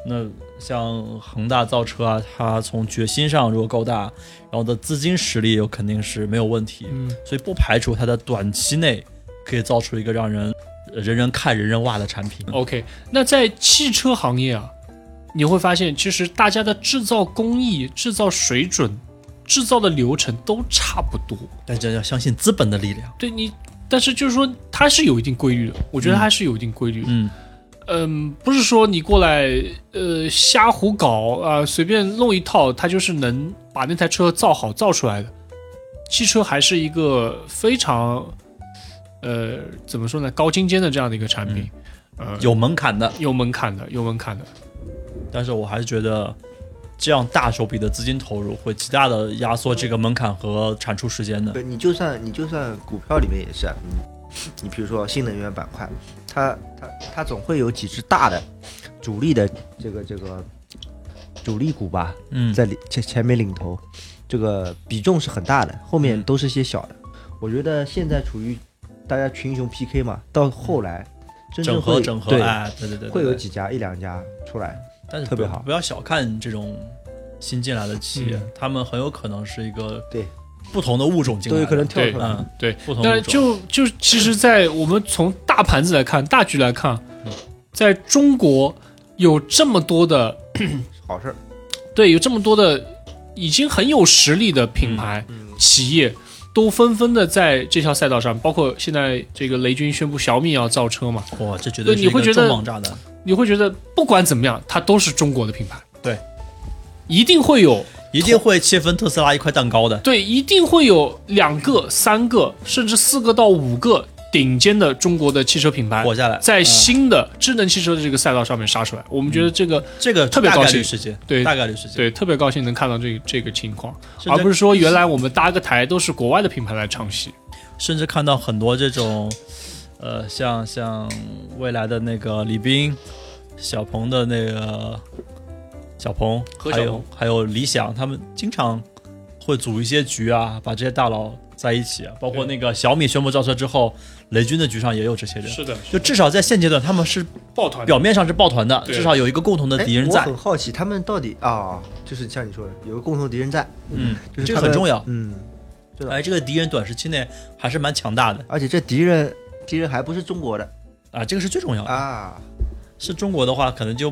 那像恒大造车啊，它从决心上如果够大，然后的资金实力又肯定是没有问题，嗯所以不排除它在短期内可以造出一个让人呃人人看人人哇的产品。，OK。那在汽车行业啊，你会发现，其实大家的制造工艺、制造水准、制造的流程都差不多。大家要相信资本的力量。对你，但是就是说，它是有一定规律的。我觉得它是有一定规律的。嗯，嗯，不是说你过来呃瞎胡搞啊、随便弄一套，它就是能把那台车造好造出来的。汽车还是一个非常呃怎么说呢高精尖的这样的一个产品，呃有门槛的。有门槛的，有门槛的。但是我还是觉得这样大手笔的资金投入会极大的压缩这个门槛和产出时间的。对，你就算你就算股票里面也是啊，你你比如说新能源板块，它它它总会有几只大的主力的这个这个主力股吧，嗯，在领前前面领头，这个比重是很大的，后面嗯都是些小的。我觉得现在处于大家群雄 PK 嘛，到后来真正会整合整合，对，哎，对对对，对会有几家一两家出来。但是特别好不不要小看这种新进来的企业，嗯他们很有可能是一个对不同的物种进来的，都有可能跳出来。嗯，对，不同物种。就就其实，在我们从大盘子来看，大局来看，在中国有这么多的 好事儿，对，有这么多的已经很有实力的品牌、嗯企业，都纷纷的在这条赛道上，包括现在这个雷军宣布小米要造车嘛，哇，这绝对对是一个你会觉得重磅炸弹。你会觉得不管怎么样，它都是中国的品牌，对，一定会有一定会切分特斯拉一块蛋糕的。对，一定会有两个、三个，甚至四个到五个顶尖的中国的汽车品牌活下来在嗯新的智能汽车的这个赛道上面杀出来。我们觉得这个、这个特别高兴时间，对大概率时间，对特别高兴能看到这个这个情况，而不是说原来我们搭个台都是国外的品牌来唱戏。甚至看到很多这种，呃，像像未来的那个李斌、小鹏的那个小鹏，还有还有理想，他们经常会组一些局啊，把这些大佬在一起啊，包括那个小米宣布造车之后，雷军的局上也有这些人，是的，就至少在现阶段他们是抱团表面上是抱团的，至少有一个共同的敌人在，我很好奇，他们到底啊，就是像你说的，有个共同敌人在，嗯，就是这个很重要。嗯，哎，这个敌人短时期内还是蛮强大的。而且这敌人敌人还不是中国的。啊，这个是最重要的。啊，是中国的话，可能就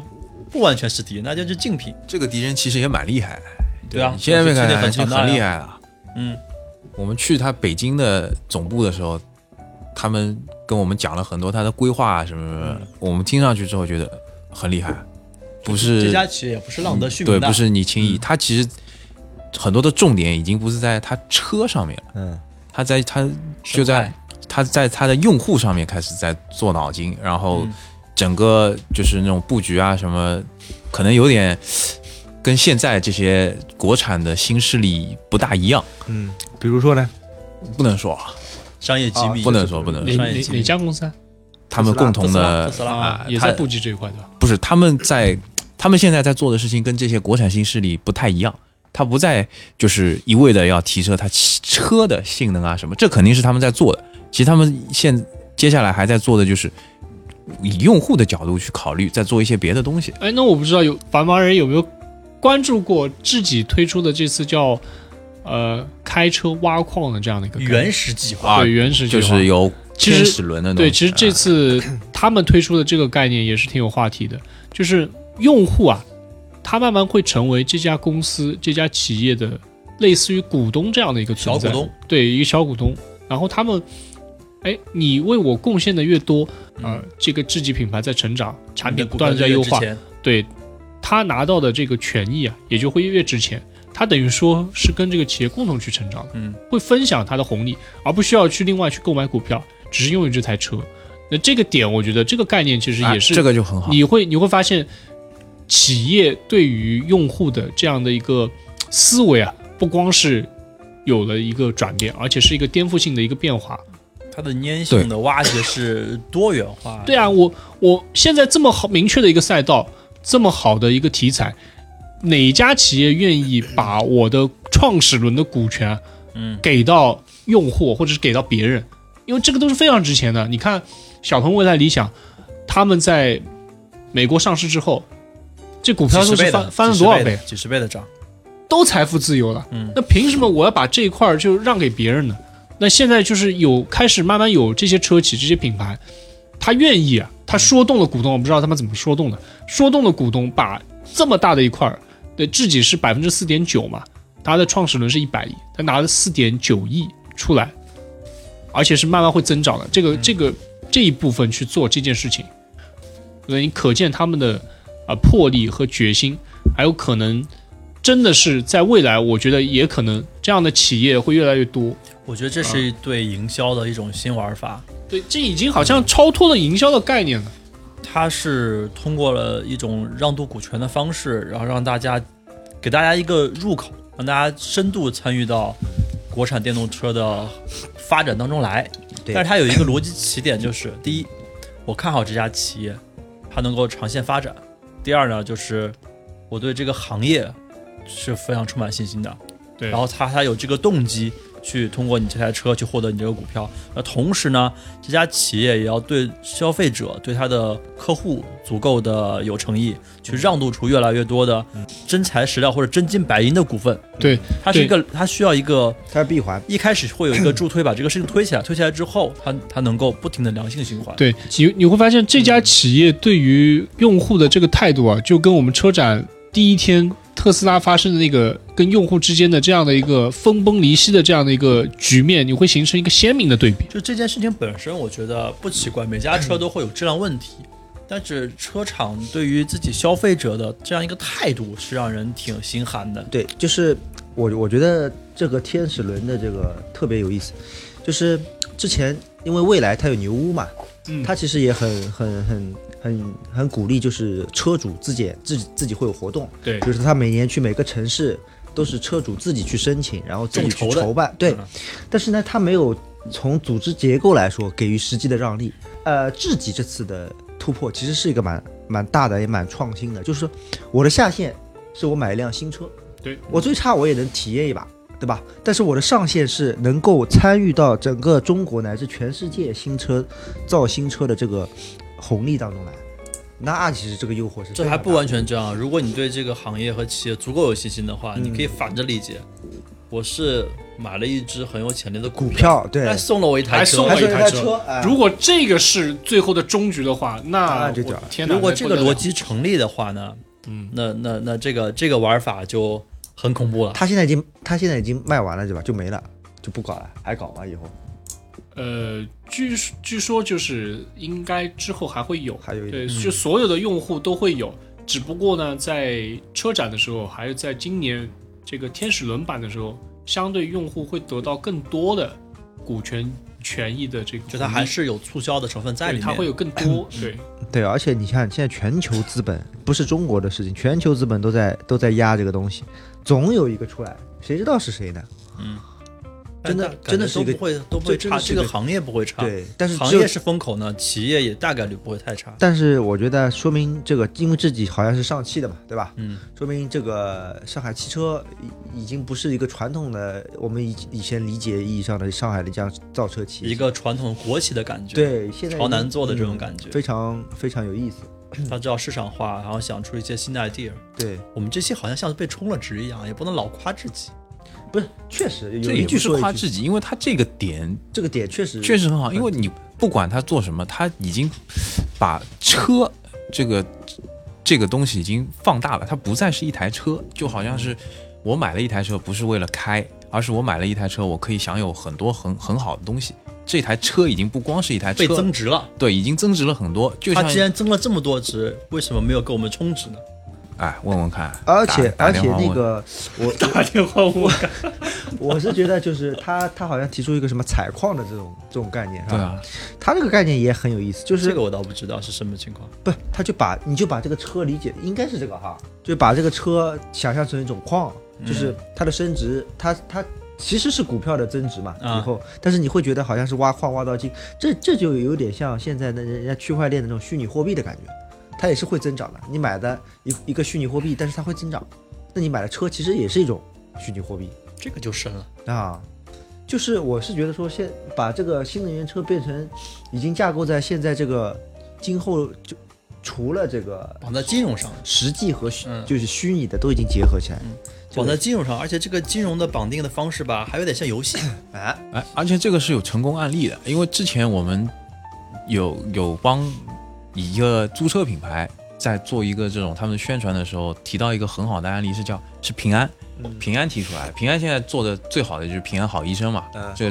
不完全是敌人，那就是竞品。这个敌人其实也蛮厉害，对啊，你现在没看短看就很厉害啊。嗯，我们去他北京的总部的时候，他们跟我们讲了很多他的规划啊什么什么，嗯。我们听上去之后觉得很厉害，不是这家企业也不是浪得虚对，名的，不是你轻易，嗯。他其实很多的重点已经不是在他车上面了，嗯，他在他就在他在他的用户上面开始在做脑筋，然后嗯。整个就是那种布局啊什么，可能有点跟现在这些国产的新势力不大一样，嗯，比如说呢，不能说啊，商业机密，不能说不能说哪哪。家公司啊？他们共同的特斯拉啊，也在布局这一块对吧？不是他们在他们现在在做的事情跟这些国产新势力不太一样，他不再就是一味的要提升它汽车的性能啊什么，这肯定是他们在做的。其实他们现接下来还在做的就是以用户的角度去考虑，再做一些别的东西。哎，那我不知道有繁忙人有没有关注过自己推出的这次叫呃开车挖矿的这样的一个原始计划，啊对原始计就划是有其实天使轮的东西。对，其实这次他们推出的这个概念也是挺有话题的，就是用户啊，他慢慢会成为这家公司、这家企业的类似于股东这样的一个存在，小股东，对，一个小股东。然后他们，哎，你为我贡献的越多，呃，这个自己品牌在成长，产品不断的在优化，对他拿到的这个权益啊，也就会越值钱。他等于说是跟这个企业共同去成长的，嗯，会分享它的红利，而不需要去另外去购买股票，只是拥有这台车。那这个点，我觉得这个概念其实啊也是、这个就很好。你会你会发现，企业对于用户的这样的一个思维啊，不光是有了一个转变，而且是一个颠覆性的一个变化。它的粘性的挖掘是多元化。对啊，我我现在这么好明确的一个赛道，这么好的一个题材，哪家企业愿意把我的创始轮的股权，嗯，给到用户或者是给到别人？因为这个都是非常值钱的。你看，小鹏、未来、理想，他们在美国上市之后，这股票都是翻翻了多少倍？几十倍的涨。都财富自由了。嗯那凭什么我要把这一块儿就让给别人呢？那现在就是有开始慢慢有这些车企、这些品牌，他愿意啊，他说动了股东，我不知道他们怎么说动的，说动了股东把这么大的一块儿，对自己是百分之四点九嘛，他的创始人是一百亿，他拿了四点九亿出来，而且是慢慢会增长的。这个这个这一部分去做这件事情，所以你可见他们的啊、魄力和决心，还有可能真的是在未来，我觉得也可能这样的企业会越来越多。我觉得这是对营销的一种新玩法，对，这已经好像超脱了营销的概念了。它是通过了一种让渡股权的方式，然后让大家给大家一个入口，让大家深度参与到国产电动车的发展当中来。对但是它有一个逻辑起点，就是第一，我看好这家企业，它能够长线发展；第二呢，就是我对这个行业是非常充满信心的。对然后它它有这个动机去通过你这台车去获得你这个股票。那同时呢，这家企业也要对消费者、对他的客户足够的有诚意，去让渡出越来越多的真材实料或者真金白银的股份。对，它是一个，它需要一个它是闭环。一开始会有一个助推，把这个事情推起来，推起来之后，它它能够不停的良性循环。对你你会发现这家企业对于用户的这个态度啊，就跟我们车展第一天特斯拉发生的那个跟用户之间的这样的一个分崩离析的这样的一个局面，你会形成一个鲜明的对比。就这件事情本身，我觉得不奇怪，每家车都会有质量问题，但是车厂对于自己消费者的这样一个态度是让人挺心寒的。对，就是我我觉得这个天使轮的这个特别有意思，就是之前因为未来它有牛屋嘛，嗯它其实也很很很很很鼓励，就是车主自己自己自己会有活动，对就是他每年去每个城市都是车主自己去申请，然后自己筹筹办，对嗯，但是呢，他没有从组织结构来说给予实际的让利。呃，智己这次的突破其实是一个蛮蛮大的，也蛮创新的，就是说我的下限是我买一辆新车，对我最差我也能体验一把，对吧？但是我的上限是能够参与到整个中国乃至全世界新车造新车的这个红利当中来。那其实这个诱惑是这还不完全这样。如果你对这个行业和企业足够有信心的话，嗯你可以反着理解。我是买了一只很有潜力的股票，票，对，还送了我一台车还送。了一台车，哎如果这个是最后的终局的话，那那就屌了天哪！如果这个逻，辑成立的话呢，嗯，那那那这个这个玩法就很恐怖了。他现在已经他现在已经卖完了，对吧？就没了，就不搞了，还搞吗？以后呃，据据说就是应该之后还会有，还有一对，就所有的用户都会有，只不过呢，在车展的时候，还有在今年这个天使轮版的时候，相对用户会得到更多的股权权益的这个，就它还是有促销的成分在里，面。它会有更 多，对，对，而且你看，现在全球资本不是中国的事情，全球资本都在都在压这个东西，总有一个出来，谁知道是谁呢？嗯，真的真的是一个都不会都不会差，这个行业不会差。，对，但是行业是风口呢，企业也大概率不会太差。但是我觉得说明这个，因为自己好像是上汽的嘛，对吧？嗯，说明这个上海汽车已已经不是一个传统的我们以以前理解意义上的上海的这样造车企业，一个传统国企的感觉，，对现在朝南做的这种嗯感觉非常非常有意思。他知道市场化，然后想出一些新的 idea。对，我们这些好像像是被充了值一样，也不能老夸自己。不是，确实有这一句说一句，夸自己，因为他这个点这个点确实确实很好，因为你不管他做什么，他已经把车这个这个东西已经放大了，它不再是一台车，就好像是我买了一台车，不是为了开，而是我买了一台车，我可以享有很多很很好的东西。这台车已经不光是一台车，被增值了。对，已经增值了很多。就他既然增了这么多值，为什么没有给我们充值呢？哎，问问看，而且而且那个我 打电话问。我是觉得就是他他好像提出一个什么采矿的这种这种概念，是吧？对啊，他这个概念也很有意思，就是这个我倒不知道是什么情况。不，他就把你就把这个车理解应该是这个哈，就把这个车想象成一种矿，就是它的升值，它它其实是股票的增值嘛，啊。以后，但是你会觉得好像是挖矿挖到金，这这就有点像现在的人家区块链的那种虚拟货币的感觉，它也是会增长的。你买的一一个虚拟货币，但是它会增长，那你买的车其实也是一种虚拟货币这个就深了。啊。就是我是觉得说，现把这个新能源车变成已经架构在现在这个今后就除了这个绑在金融上，实际和虚、嗯就是虚拟的都已经结合起来。这绑在金融上，而且这个金融的绑定的方式吧，还有点像游戏。哎，哎，而且这个是有成功案例的，因为之前我们有有帮一个租车品牌在做一个这种他们宣传的时候，提到一个很好的案例是叫是平安，平安提出来，平安现在做的最好的就是平安好医生嘛，嗯这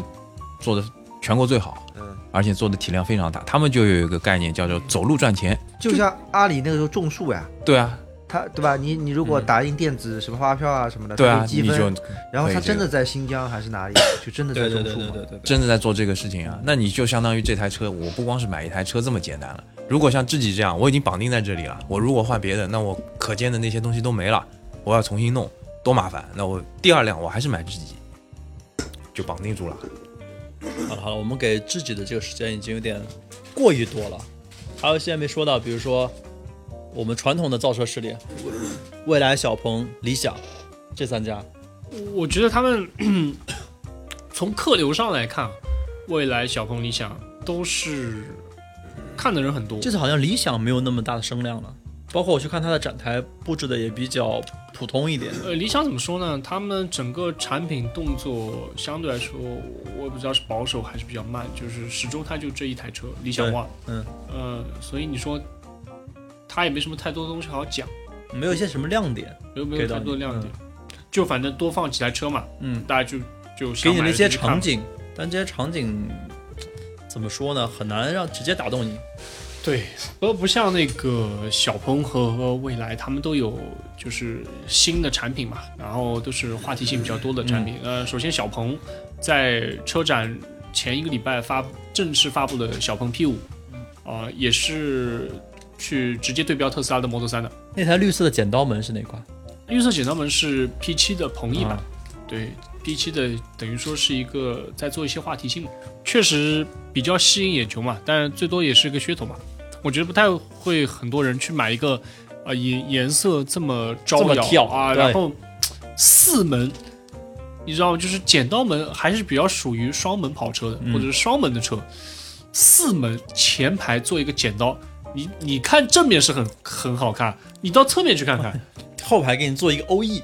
做的全国最好，嗯，而且做的体量非常大，他们就有一个概念叫做走路赚钱，就像阿里那个时候种树呀，对啊，他对吧？你你如果打印电子什么发票啊什么的，对啊，积你就分。然后他真的在新疆还是哪里，就真的在种树嘛。对真的在做这个事情啊，那你就相当于这台车，我不光是买一台车这么简单了。如果像自己这样，我已经绑定在这里了，我如果换别的，那我可见的那些东西都没了，我要重新弄，多麻烦。那我第二辆我还是买自己，就绑定住了。好了好了，我们给自己的这个时间已经有点过于多了。还有现在没说到，比如说我们传统的造车势力，蔚来、小鹏、理想这三家，我觉得他们 从客流上来看，未来、小鹏、理想都是看的人很多。这次好像理想没有那么大的声量了。包括我去看它的展台布置的也比较普通一点。呃，理想怎么说呢？他们整个产品动作相对来说，我也不知道是保守还是比较慢，就是始终它就这一台车，理想 ONE。嗯，呃，所以你说它也没什么太多的东西好讲，没有一些什么亮点，没有没有太多亮点，就反正多放几台车嘛，嗯，大家就就给你那些场景，但这些场景怎么说呢？很难让直接打动你。对，而不像那个小鹏和蔚来，他们都有就是新的产品嘛，然后都是话题性比较多的产品。呃，首先小鹏在车展前一个礼拜发正式发布了小鹏 P 五，啊，也是去直接对标特斯拉的 Model 3的。那台绿色的剪刀门是哪款？绿色剪刀门是 P 7的鹏翼版，啊对 P 7的等于说是一个在做一些话题性，确实比较吸引眼球嘛，但是最多也是一个噱头嘛。我觉得不太会很多人去买一个呃颜颜色这么招摇跳啊，然后四门，你知道吗？就是剪刀门还是比较属于双门跑车的，嗯或者是双门的车，四门前排做一个剪刀。你你看正面是很很好看，你到侧面去看看，后排给你做一个 OE，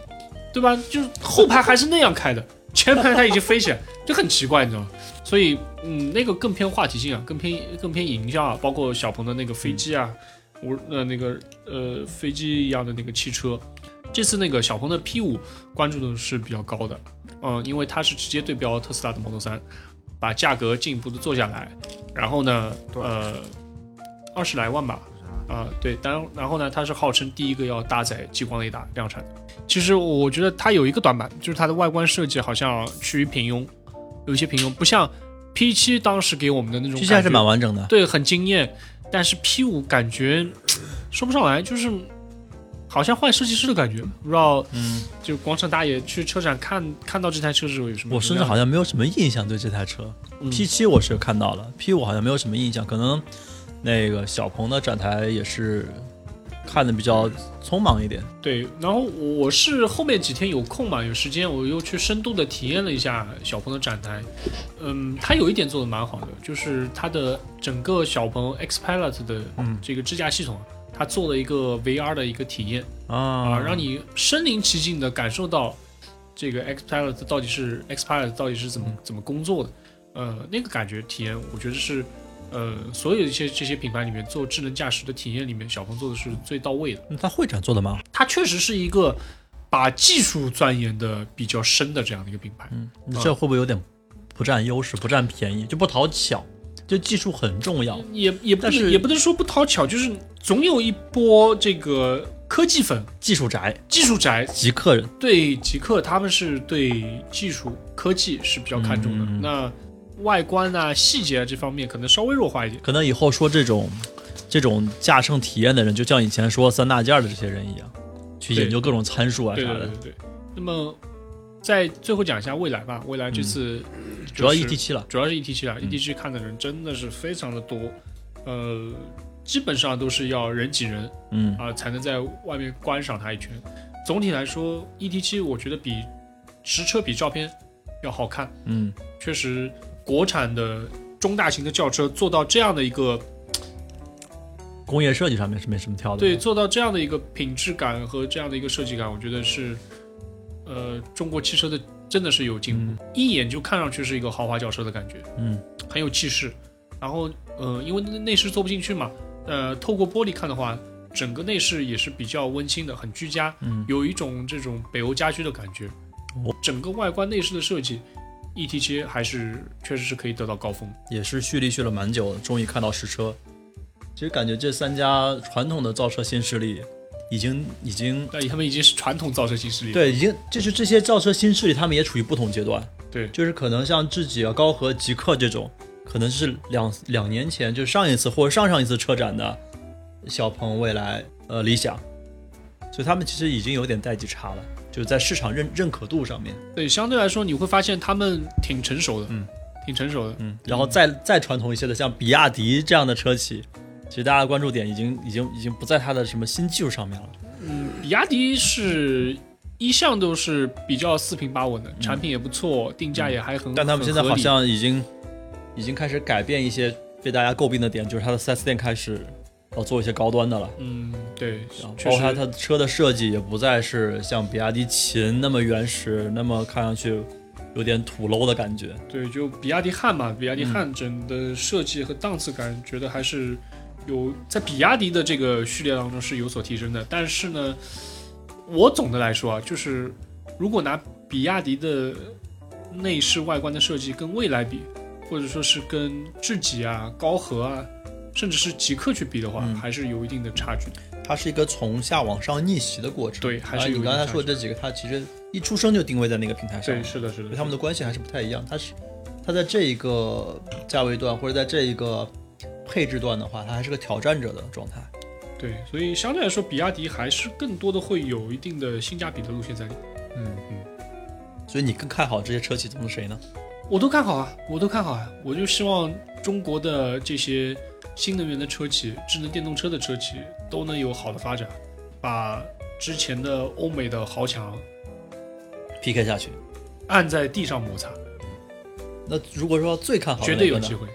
对吧？就是后排还是那样开的，前排它已经飞起来，就很奇怪，你知道吗？所以，嗯，那个更偏话题性啊，更偏更偏营销啊，包括小鹏的那个飞机啊，我呃那个呃飞机一样的那个汽车，这次那个小鹏的 P 五关注度是比较高的，嗯，因为它是直接对标特斯拉的 Model 三把价格进一步的做下来，然后呢，呃，二十来万吧，啊、对，当然，然后呢，它是号称第一个要搭载激光雷达量产的。其实我觉得它有一个短板，就是它的外观设计好像趋于平庸，有一些平庸，不像 P 七当时给我们的那种 P 七还是蛮完整的。对，很惊艳。但是 P 五感觉说不上来，就是好像换设计师的感觉。不知道，嗯，就广场大爷去车展看看到这台车的时候有什么？我甚至好像没有什么印象对这台车。嗯 P 七我是看到了，P 五好像没有什么印象，可能那个小鹏的展台也是看的比较匆忙一点。对，然后我是后面几天有空嘛，有时间，我又去深度的体验了一下小鹏的展台。嗯，它有一点做的蛮好的，就是它的整个小鹏 X Pilot 的嗯这个支架系统，它做了一个 VR 的一个体验啊，啊让你身临其境的感受到这个 X Pilot 到底是 X Pilot 到底是怎么怎么工作的。呃，那个感觉体验，我觉得是。呃，所有一些这些品牌里面做智能驾驶的体验里面，小鹏做的是最到位的。那它会展做的吗？它确实是一个把技术钻研的比较深的这样的一个品牌。嗯，你这会不会有点不占优势、不占便宜，就不讨巧？就技术很重要，也也不但是也不能说不讨巧，就是总有一波这个科技粉、技术宅、技术宅极客人。对极客，他们是对技术科技是比较看重的。那外观啊、细节啊这方面可能稍微弱化一点。可能以后说这种这种驾乘体验的人，就像以前说三大件的这些人一样，去研究各种参数啊啥的对对对。对。那么在最后讲一下未来吧，未来这次、嗯主要 E ET 七了，主要是 ET 七了嗯，ET 七看的人真的是非常的多，呃，基本上都是要人挤人嗯啊、才能在外面观赏它一圈。总体来说，ET 七我觉得比实车比照片要好看，嗯，确实国产的中大型的轿车做到这样的一个工业设计上面是没什么挑的。对，做到这样的一个品质感和这样的一个设计感，我觉得是呃中国汽车的真的是有进步，一眼就看上去是一个豪华轿车的感觉。嗯很有气势。然后，呃，因为内内饰做不进去嘛，呃，透过玻璃看的话，整个内饰也是比较温馨的，很居家，嗯，有一种这种北欧家居的感觉。哦整个外观内饰的设计，ET 七还是确实是可以得到高峰。也是蓄力蓄了蛮久，终于看到实车。其实感觉这三家传统的造车新势力，已经已经对他们已经是传统造车新势力。对，已经就是这些造车新势力，他们也处于不同阶段。对就是可能像智己啊、高和、极客这种，可能是两两年前就上一次或者上上一次车展的小鹏、蔚来、呃理想，所以他们其实已经有点代际差了，就是在市场认认可度上面，对，相对来说你会发现他们挺成熟的，嗯，挺成熟的。嗯，然后再再传统一些的，像比亚迪这样的车企，其实大家的关注点已经已经已经不在它的什么新技术上面了，嗯，比亚迪是一向都是比较四平八稳的，产品也不错，定价也还很。嗯但他们现在好像已经已经开始改变一些被大家诟病的点，就是它的 4S 店开始要做一些高端的了。嗯，对，确包括它车的设计也不再是像比亚迪秦那么原始，那么看上去有点土 low 的感觉。对，就比亚迪汉嘛，比亚迪嗯汉整的设计和档次感，觉得还是有在比亚迪的这个序列当中是有所提升的。但是呢，我总的来说啊，就是如果拿比亚迪的内饰外观的设计跟蔚来比，或者说是跟智己啊、高和啊，甚至是极客去比的话，嗯还是有一定的差距。它是一个从下往上逆袭的过程。对还是有刚才说的这几个，它其实一出生就定位在那个平台上对，，是的，是的他们的关系还是不太一样。它是它在这一个价位段或者在这一个配置段的话，它还是个挑战者的状态。对，所以相对来说，比亚迪还是更多的会有一定的性价比的路线在里面。嗯嗯。所以你更看好这些车企中的谁呢？我都看好啊，我都看好啊，我就希望中国的这些新能源的车企、智能电动车的车企都能有好的发展，把之前的欧美的豪强 PK 下去。按在地上摩擦，那如果说最看好的绝对有机会。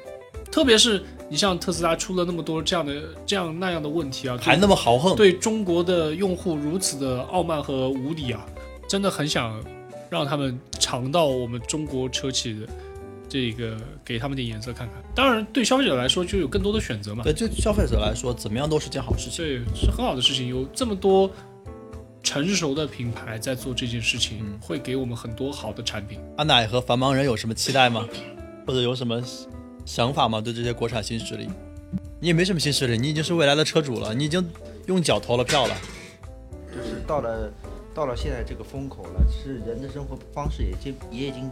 特别是你像特斯拉出了那么多这样的这样那样的问题啊，还那么豪横，对中国的用户如此的傲慢和无理啊，真的很想让他们尝到我们中国车企的这个，给他们点颜色看看。当然，对消费者来说就有更多的选择嘛，对，对消费者来说，怎么样都是件好事情。对是很好的事情。有这么多成熟的品牌在做这件事情，嗯会给我们很多好的产品。阿奶和繁忙人有什么期待吗？或者有什么想法吗？对这些国产新势力，你也没什么新势力，你已经是未来的车主了，你已经用脚投了票了。就是到了到了现在这个风口了，是人的生活方式也经也已经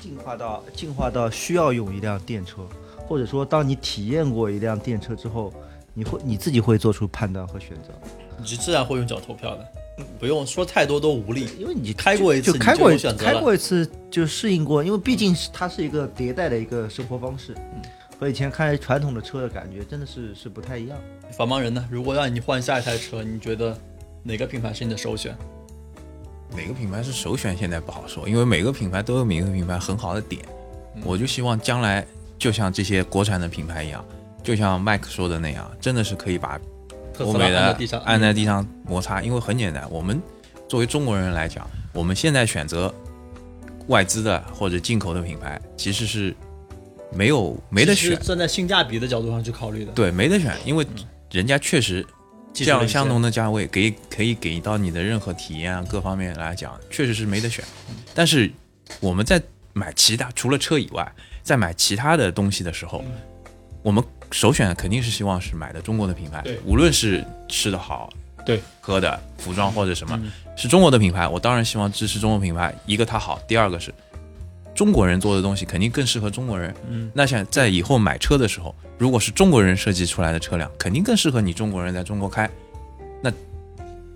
进化到进化到需要用一辆电车，或者说当你体验过一辆电车之后，你会你自己会做出判断和选择。你是自然会用脚投票的，不用说太多都无力。因为你开过一次就就开过一次就适应过，因为毕竟是它是一个迭代的一个生活方式，嗯和以前开传统的车的感觉真的是是不太一样。繁忙人呢？如果让你换下一台车，你觉得哪个品牌是你的首选？哪个品牌是首选，现在不好说，因为每个品牌都有每个品牌很好的点。嗯我就希望将来就像这些国产的品牌一样，就像麦克说的那样，真的是可以把欧美的按在地上，摩擦。因为很简单，我们作为中国人来讲，我们现在选择外资的或者进口的品牌，其实是没有没得选，站在性价比的角度上去考虑的。对，没得选，因为人家确实这样相同的价位，给可以给到你的任何体验啊，各方面来讲，确实是没得选。但是我们在买其他除了车以外，在买其他的东西的时候，我们首选肯定是希望是买的中国的品牌对，无论是吃的好，对，喝的、服装或者什么，嗯是中国的品牌，我当然希望支持中国品牌。一个它好，第二个是中国人做的东西肯定更适合中国人。嗯，那像在以后买车的时候，如果是中国人设计出来的车辆，肯定更适合你中国人在中国开。那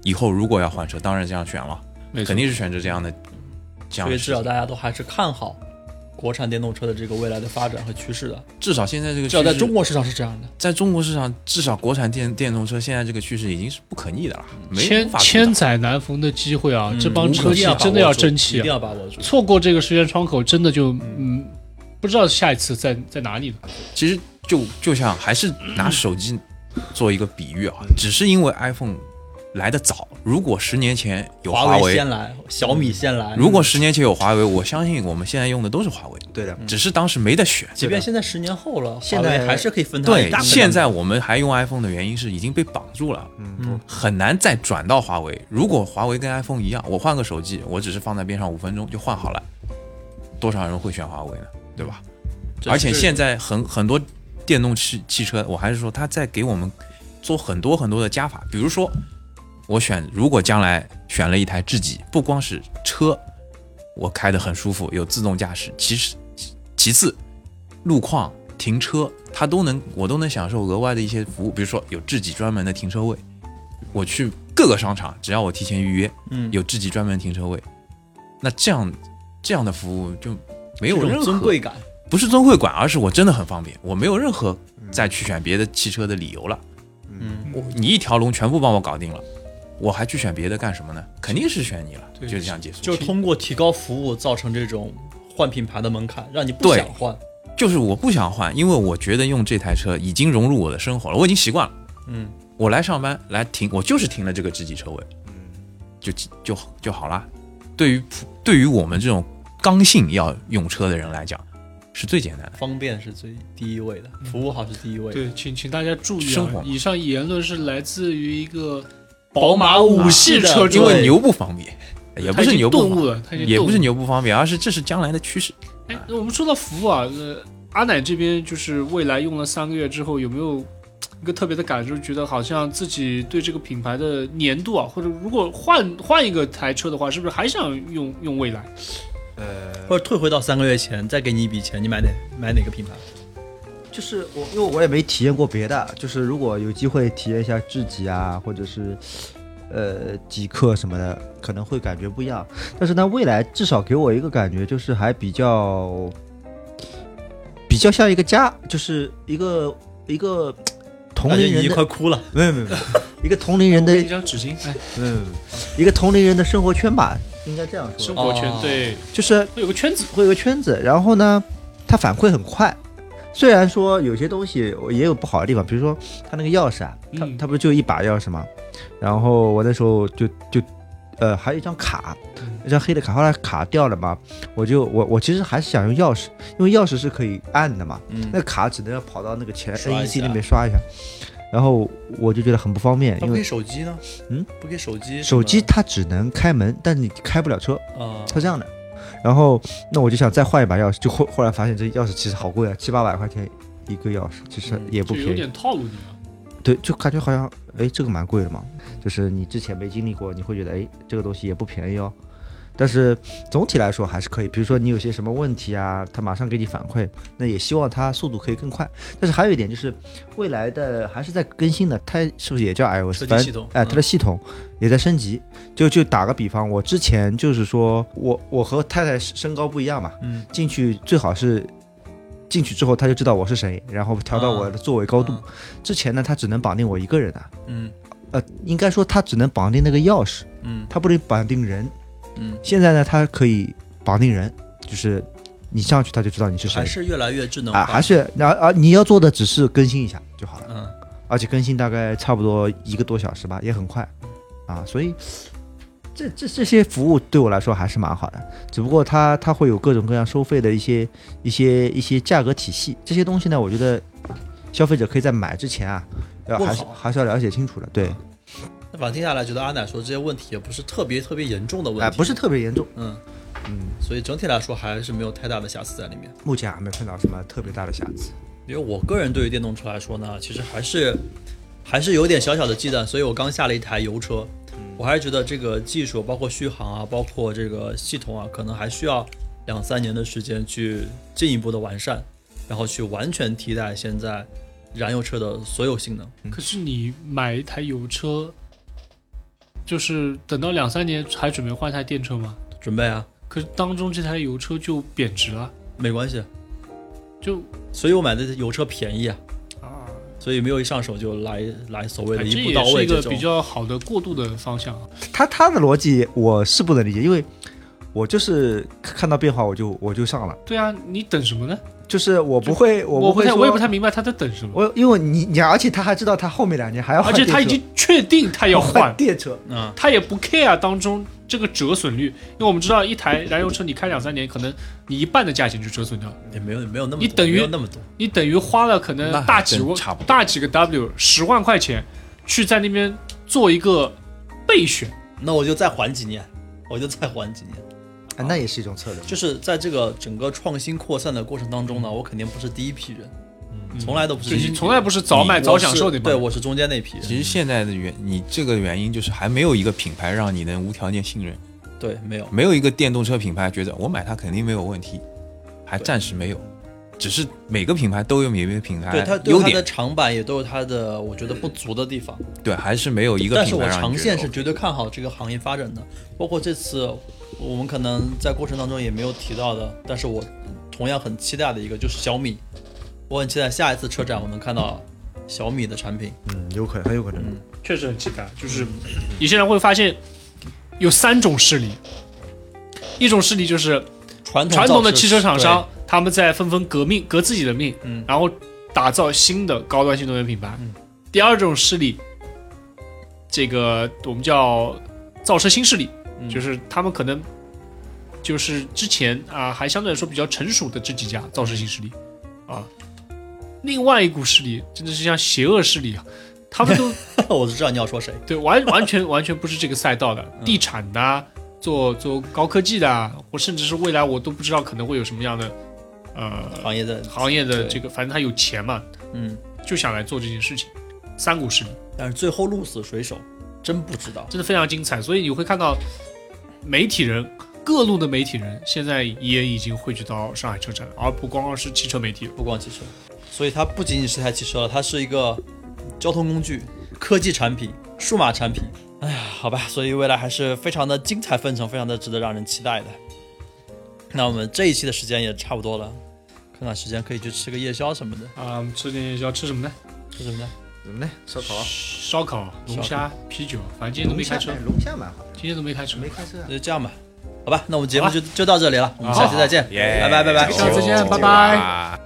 以后如果要换车，当然这样选了，肯定是选择这样的，这样所以。至少大家都还是看好国产电动车的这个未来的发展和趋势的。至少现在这个至少在中国市场是这样的。在中国市场，至少国产电电动车现在这个趋势已经是不可逆的了，没千千载难逢的机会啊！这帮嗯车企真的要争气啊！一定要把握住。错过这个时间窗口，真的就嗯，不知道下一次在在哪里了。其实就就像还是拿手机做一个比喻啊，只是因为 iPhone 来的早，如果十年前有华华为为，先来，小米先来。如果十年前有华为，我相信我们现在用的都是华为，对的，只是当时没得选。即便现在十年后了，现在华为还是可以分它对现在我们还用 iPhone 的原因是已经被绑住了，嗯很难再转到华为。如果华为跟 iPhone 一样，我换个手机，我只是放在边上五分钟就换好了，多少人会选华为呢？对吧？而且现在很很多电动汽汽车，我还是说它在给我们做很多很多的加法，比如说我选，如果将来选了一台智己，不光是车，我开得很舒服，有自动驾驶，其实其次路况、停车，它都能我都能享受额外的一些服务，比如说有智己专门的停车位，我去各个商场，只要我提前预约，嗯有智己专门停车位，那这样这样的服务就没有任何尊贵感。不是尊贵感，而是我真的很方便，我没有任何再去选别的汽车的理由了。嗯，我你一条龙全部帮我搞定了，我还去选别的干什么呢？肯定是选你了，就是这样结束。就是通过提高服务造成这种换品牌的门槛，让你不想换。就是我不想换，因为我觉得用这台车已经融入我的生活了，我已经习惯了。嗯，我来上班来停，我就是停了这个知己车位，嗯就就就好了。对于普对于我们这种刚性要用车的人来讲，是最简单的。方便是最第一位的，服务好是第一位的。对，请请大家注意以上言论是来自于一个宝马五系的车主，因为牛不方便，也不是牛不方便，也不是牛不方便，而是这是将来的趋势。哎，那我们说到服务啊，呃，阿奶这边就是未来用了三个月之后，有没有一个特别的感受？觉得好像自己对这个品牌的粘度啊，或者如果换换一个台车的话，是不是还想用用未来？呃，或者退回到三个月前，再给你一笔钱，你买哪买哪个品牌？就是我，因为我也没体验过别的，就是如果有机会体验一下智己啊，或者是呃极客什么的，可能会感觉不一样。但是呢，未来至少给我一个感觉，就是还比较比较像一个家，就是一个一个同龄人的，快哭了。没有没有没有，一个同龄人的一张纸巾，哎，没有没有没有一个同龄人的生活圈吧，应该这样说，生活圈哦对，就是会有个圈子，会有个圈子，然后呢，他反馈很快。虽然说有些东西我也有不好的地方，比如说他那个钥匙啊，它嗯它不是就一把钥匙吗？然后我那时候就就呃还有一张卡，一张黑的卡，后来卡掉了嘛，我就我我其实还是想用钥匙，因为钥匙是可以按的嘛，嗯那卡只能要跑到那个前刷一 NEC 那边刷一下，然后我就觉得很不方便，不给因为手机呢？嗯，不给手机？手机它只能开门，但你开不了车。啊，它这样的。然后那我就想再换一把钥匙，就后后来发现这钥匙其实好贵啊，七八百块钱一个钥匙，其实也不便宜。点套路你了。对，就感觉好像哎这个蛮贵的嘛，就是你之前没经历过，你会觉得哎这个东西也不便宜哦。但是总体来说还是可以。比如说你有些什么问题啊，他马上给你反馈，那也希望它速度可以更快。但是还有一点就是，未来的还是在更新的，它是不是也叫 iOS？系统哎，它的系统也在升级。就就打个比方，我之前就是说我我和太太身高不一样嘛，嗯，进去最好是进去之后他就知道我是谁，然后调到我的座位高度。啊之前呢，他只能绑定我一个人啊，嗯呃，应该说他只能绑定那个钥匙，嗯他不能绑定人。嗯，现在呢，它可以绑定人，就是你上去它就知道你是谁。还是越来越智能啊，化，还是那啊你要做的只是更新一下就好了，嗯。而且更新大概差不多一个多小时吧，也很快啊，所以这这这些服务对我来说还是蛮好的，只不过它它会有各种各样收费的一些一些一些价格体系，这些东西呢，我觉得消费者可以在买之前啊，要还是还是要了解清楚的，对，那反正听下来，觉得阿奶说这些问题也不是特别特别严重的问哎，题，不是特别严重，嗯，嗯，所以整体来说还是没有太大的瑕疵在里面。目前还没碰到什么特别大的瑕疵。因为我个人对于电动车来说呢，其实还是还是有点小小的忌惮，所以我刚下了一台油车，我还是觉得这个技术，包括续航啊，包括这个系统啊，可能还需要两三年的时间去进一步的完善，然后去完全替代现在燃油车的所有性能。可是你买一台油车，就是等到两三年还准备换一台电车吗？准备啊，可是当中这台油车就贬值了，没关系，就所以我买的油车便宜啊，啊，所以没有一上手就来来所谓的这一步也是一个到位这种。比较好的过渡的方向啊。他他的逻辑我是不能理解，因为我就是看到变化我就我就上了，对啊，你等什么呢？就是我不会我不会我也不太明白他在等什么，我因为你你而且他还知道他后面两年还要而换而，且他已经确定他要换换，电车，嗯，他也不 care 当中这个折损率，因为我们知道一台燃油车你开两三年，可能你一半的价钱就折损掉了，也没有没有那么多你等于没有那么多，你等于花了可能大几大几个 W 十万块钱去在那边做一个备选，那我就再缓几年，我就再缓几年。啊，那也是一种策略。就是在这个整个创新扩散的过程当中呢，我肯定不是第一批人，嗯。从来都不是就第一批人，从来不是早买早享受的。对我是中间那批人，其实现在的原你这个原因就是还没有一个品牌让你能无条件信任，对没有，没有一个电动车品牌觉得我买它肯定没有问题，还暂时没有。只是每个品牌都有每个品牌对它对优点，它的长板也都有它的我觉得不足的地方，对，还是没有一个但是我长线是绝对看好这个行业发展的，包括这次我们可能在过程当中也没有提到的，但是我同样很期待的一个就是小米，我很期待下一次车展我能看到小米的产品，嗯，有可能，很有可能。嗯确实很期待。就是有些人会发现有三种势力，一种势力就是传统传统的汽车厂商，他们在纷纷革命，革自己的命，嗯然后打造新的高端新能源品牌。嗯第二种势力，这个我们叫造车新势力，嗯。就是他们可能就是之前啊还相对来说比较成熟的这几家造势性势力啊。另外一股势力真的是像邪恶势力啊，他们都 我就知道你要说谁，对，完完全 完全不是这个赛道的，地产的啊、做做高科技的啊，或甚至是未来我都不知道可能会有什么样的呃行业的行业的这个，反正他有钱嘛，嗯，就想来做这件事情。三股势力。但是最后鹿死谁手真不知道，真的非常精彩，所以你会看到媒体人各路的媒体人现在也已经汇聚到上海车展了，而不光光是汽车媒体。不光汽车，所以它不仅仅是台汽车了，它是一个交通工具、科技产品、数码产品。哎呀，好吧，所以未来还是非常的精彩纷呈，非常的值得让人期待的。那我们这一期的时间也差不多了，看看时间可以去吃个夜宵什么的，啊、吃点夜宵吃什么呢？吃什么呢？怎么呢？烧烤。啊，烧烤、龙虾、啤酒，反正今天都没开车。龙虾，蛮好。的，今天都没开车。没开车啊。那就这样吧，好吧，那我们节目就就到这里了，我们下期再见，拜拜拜拜。下次再见拜拜。哇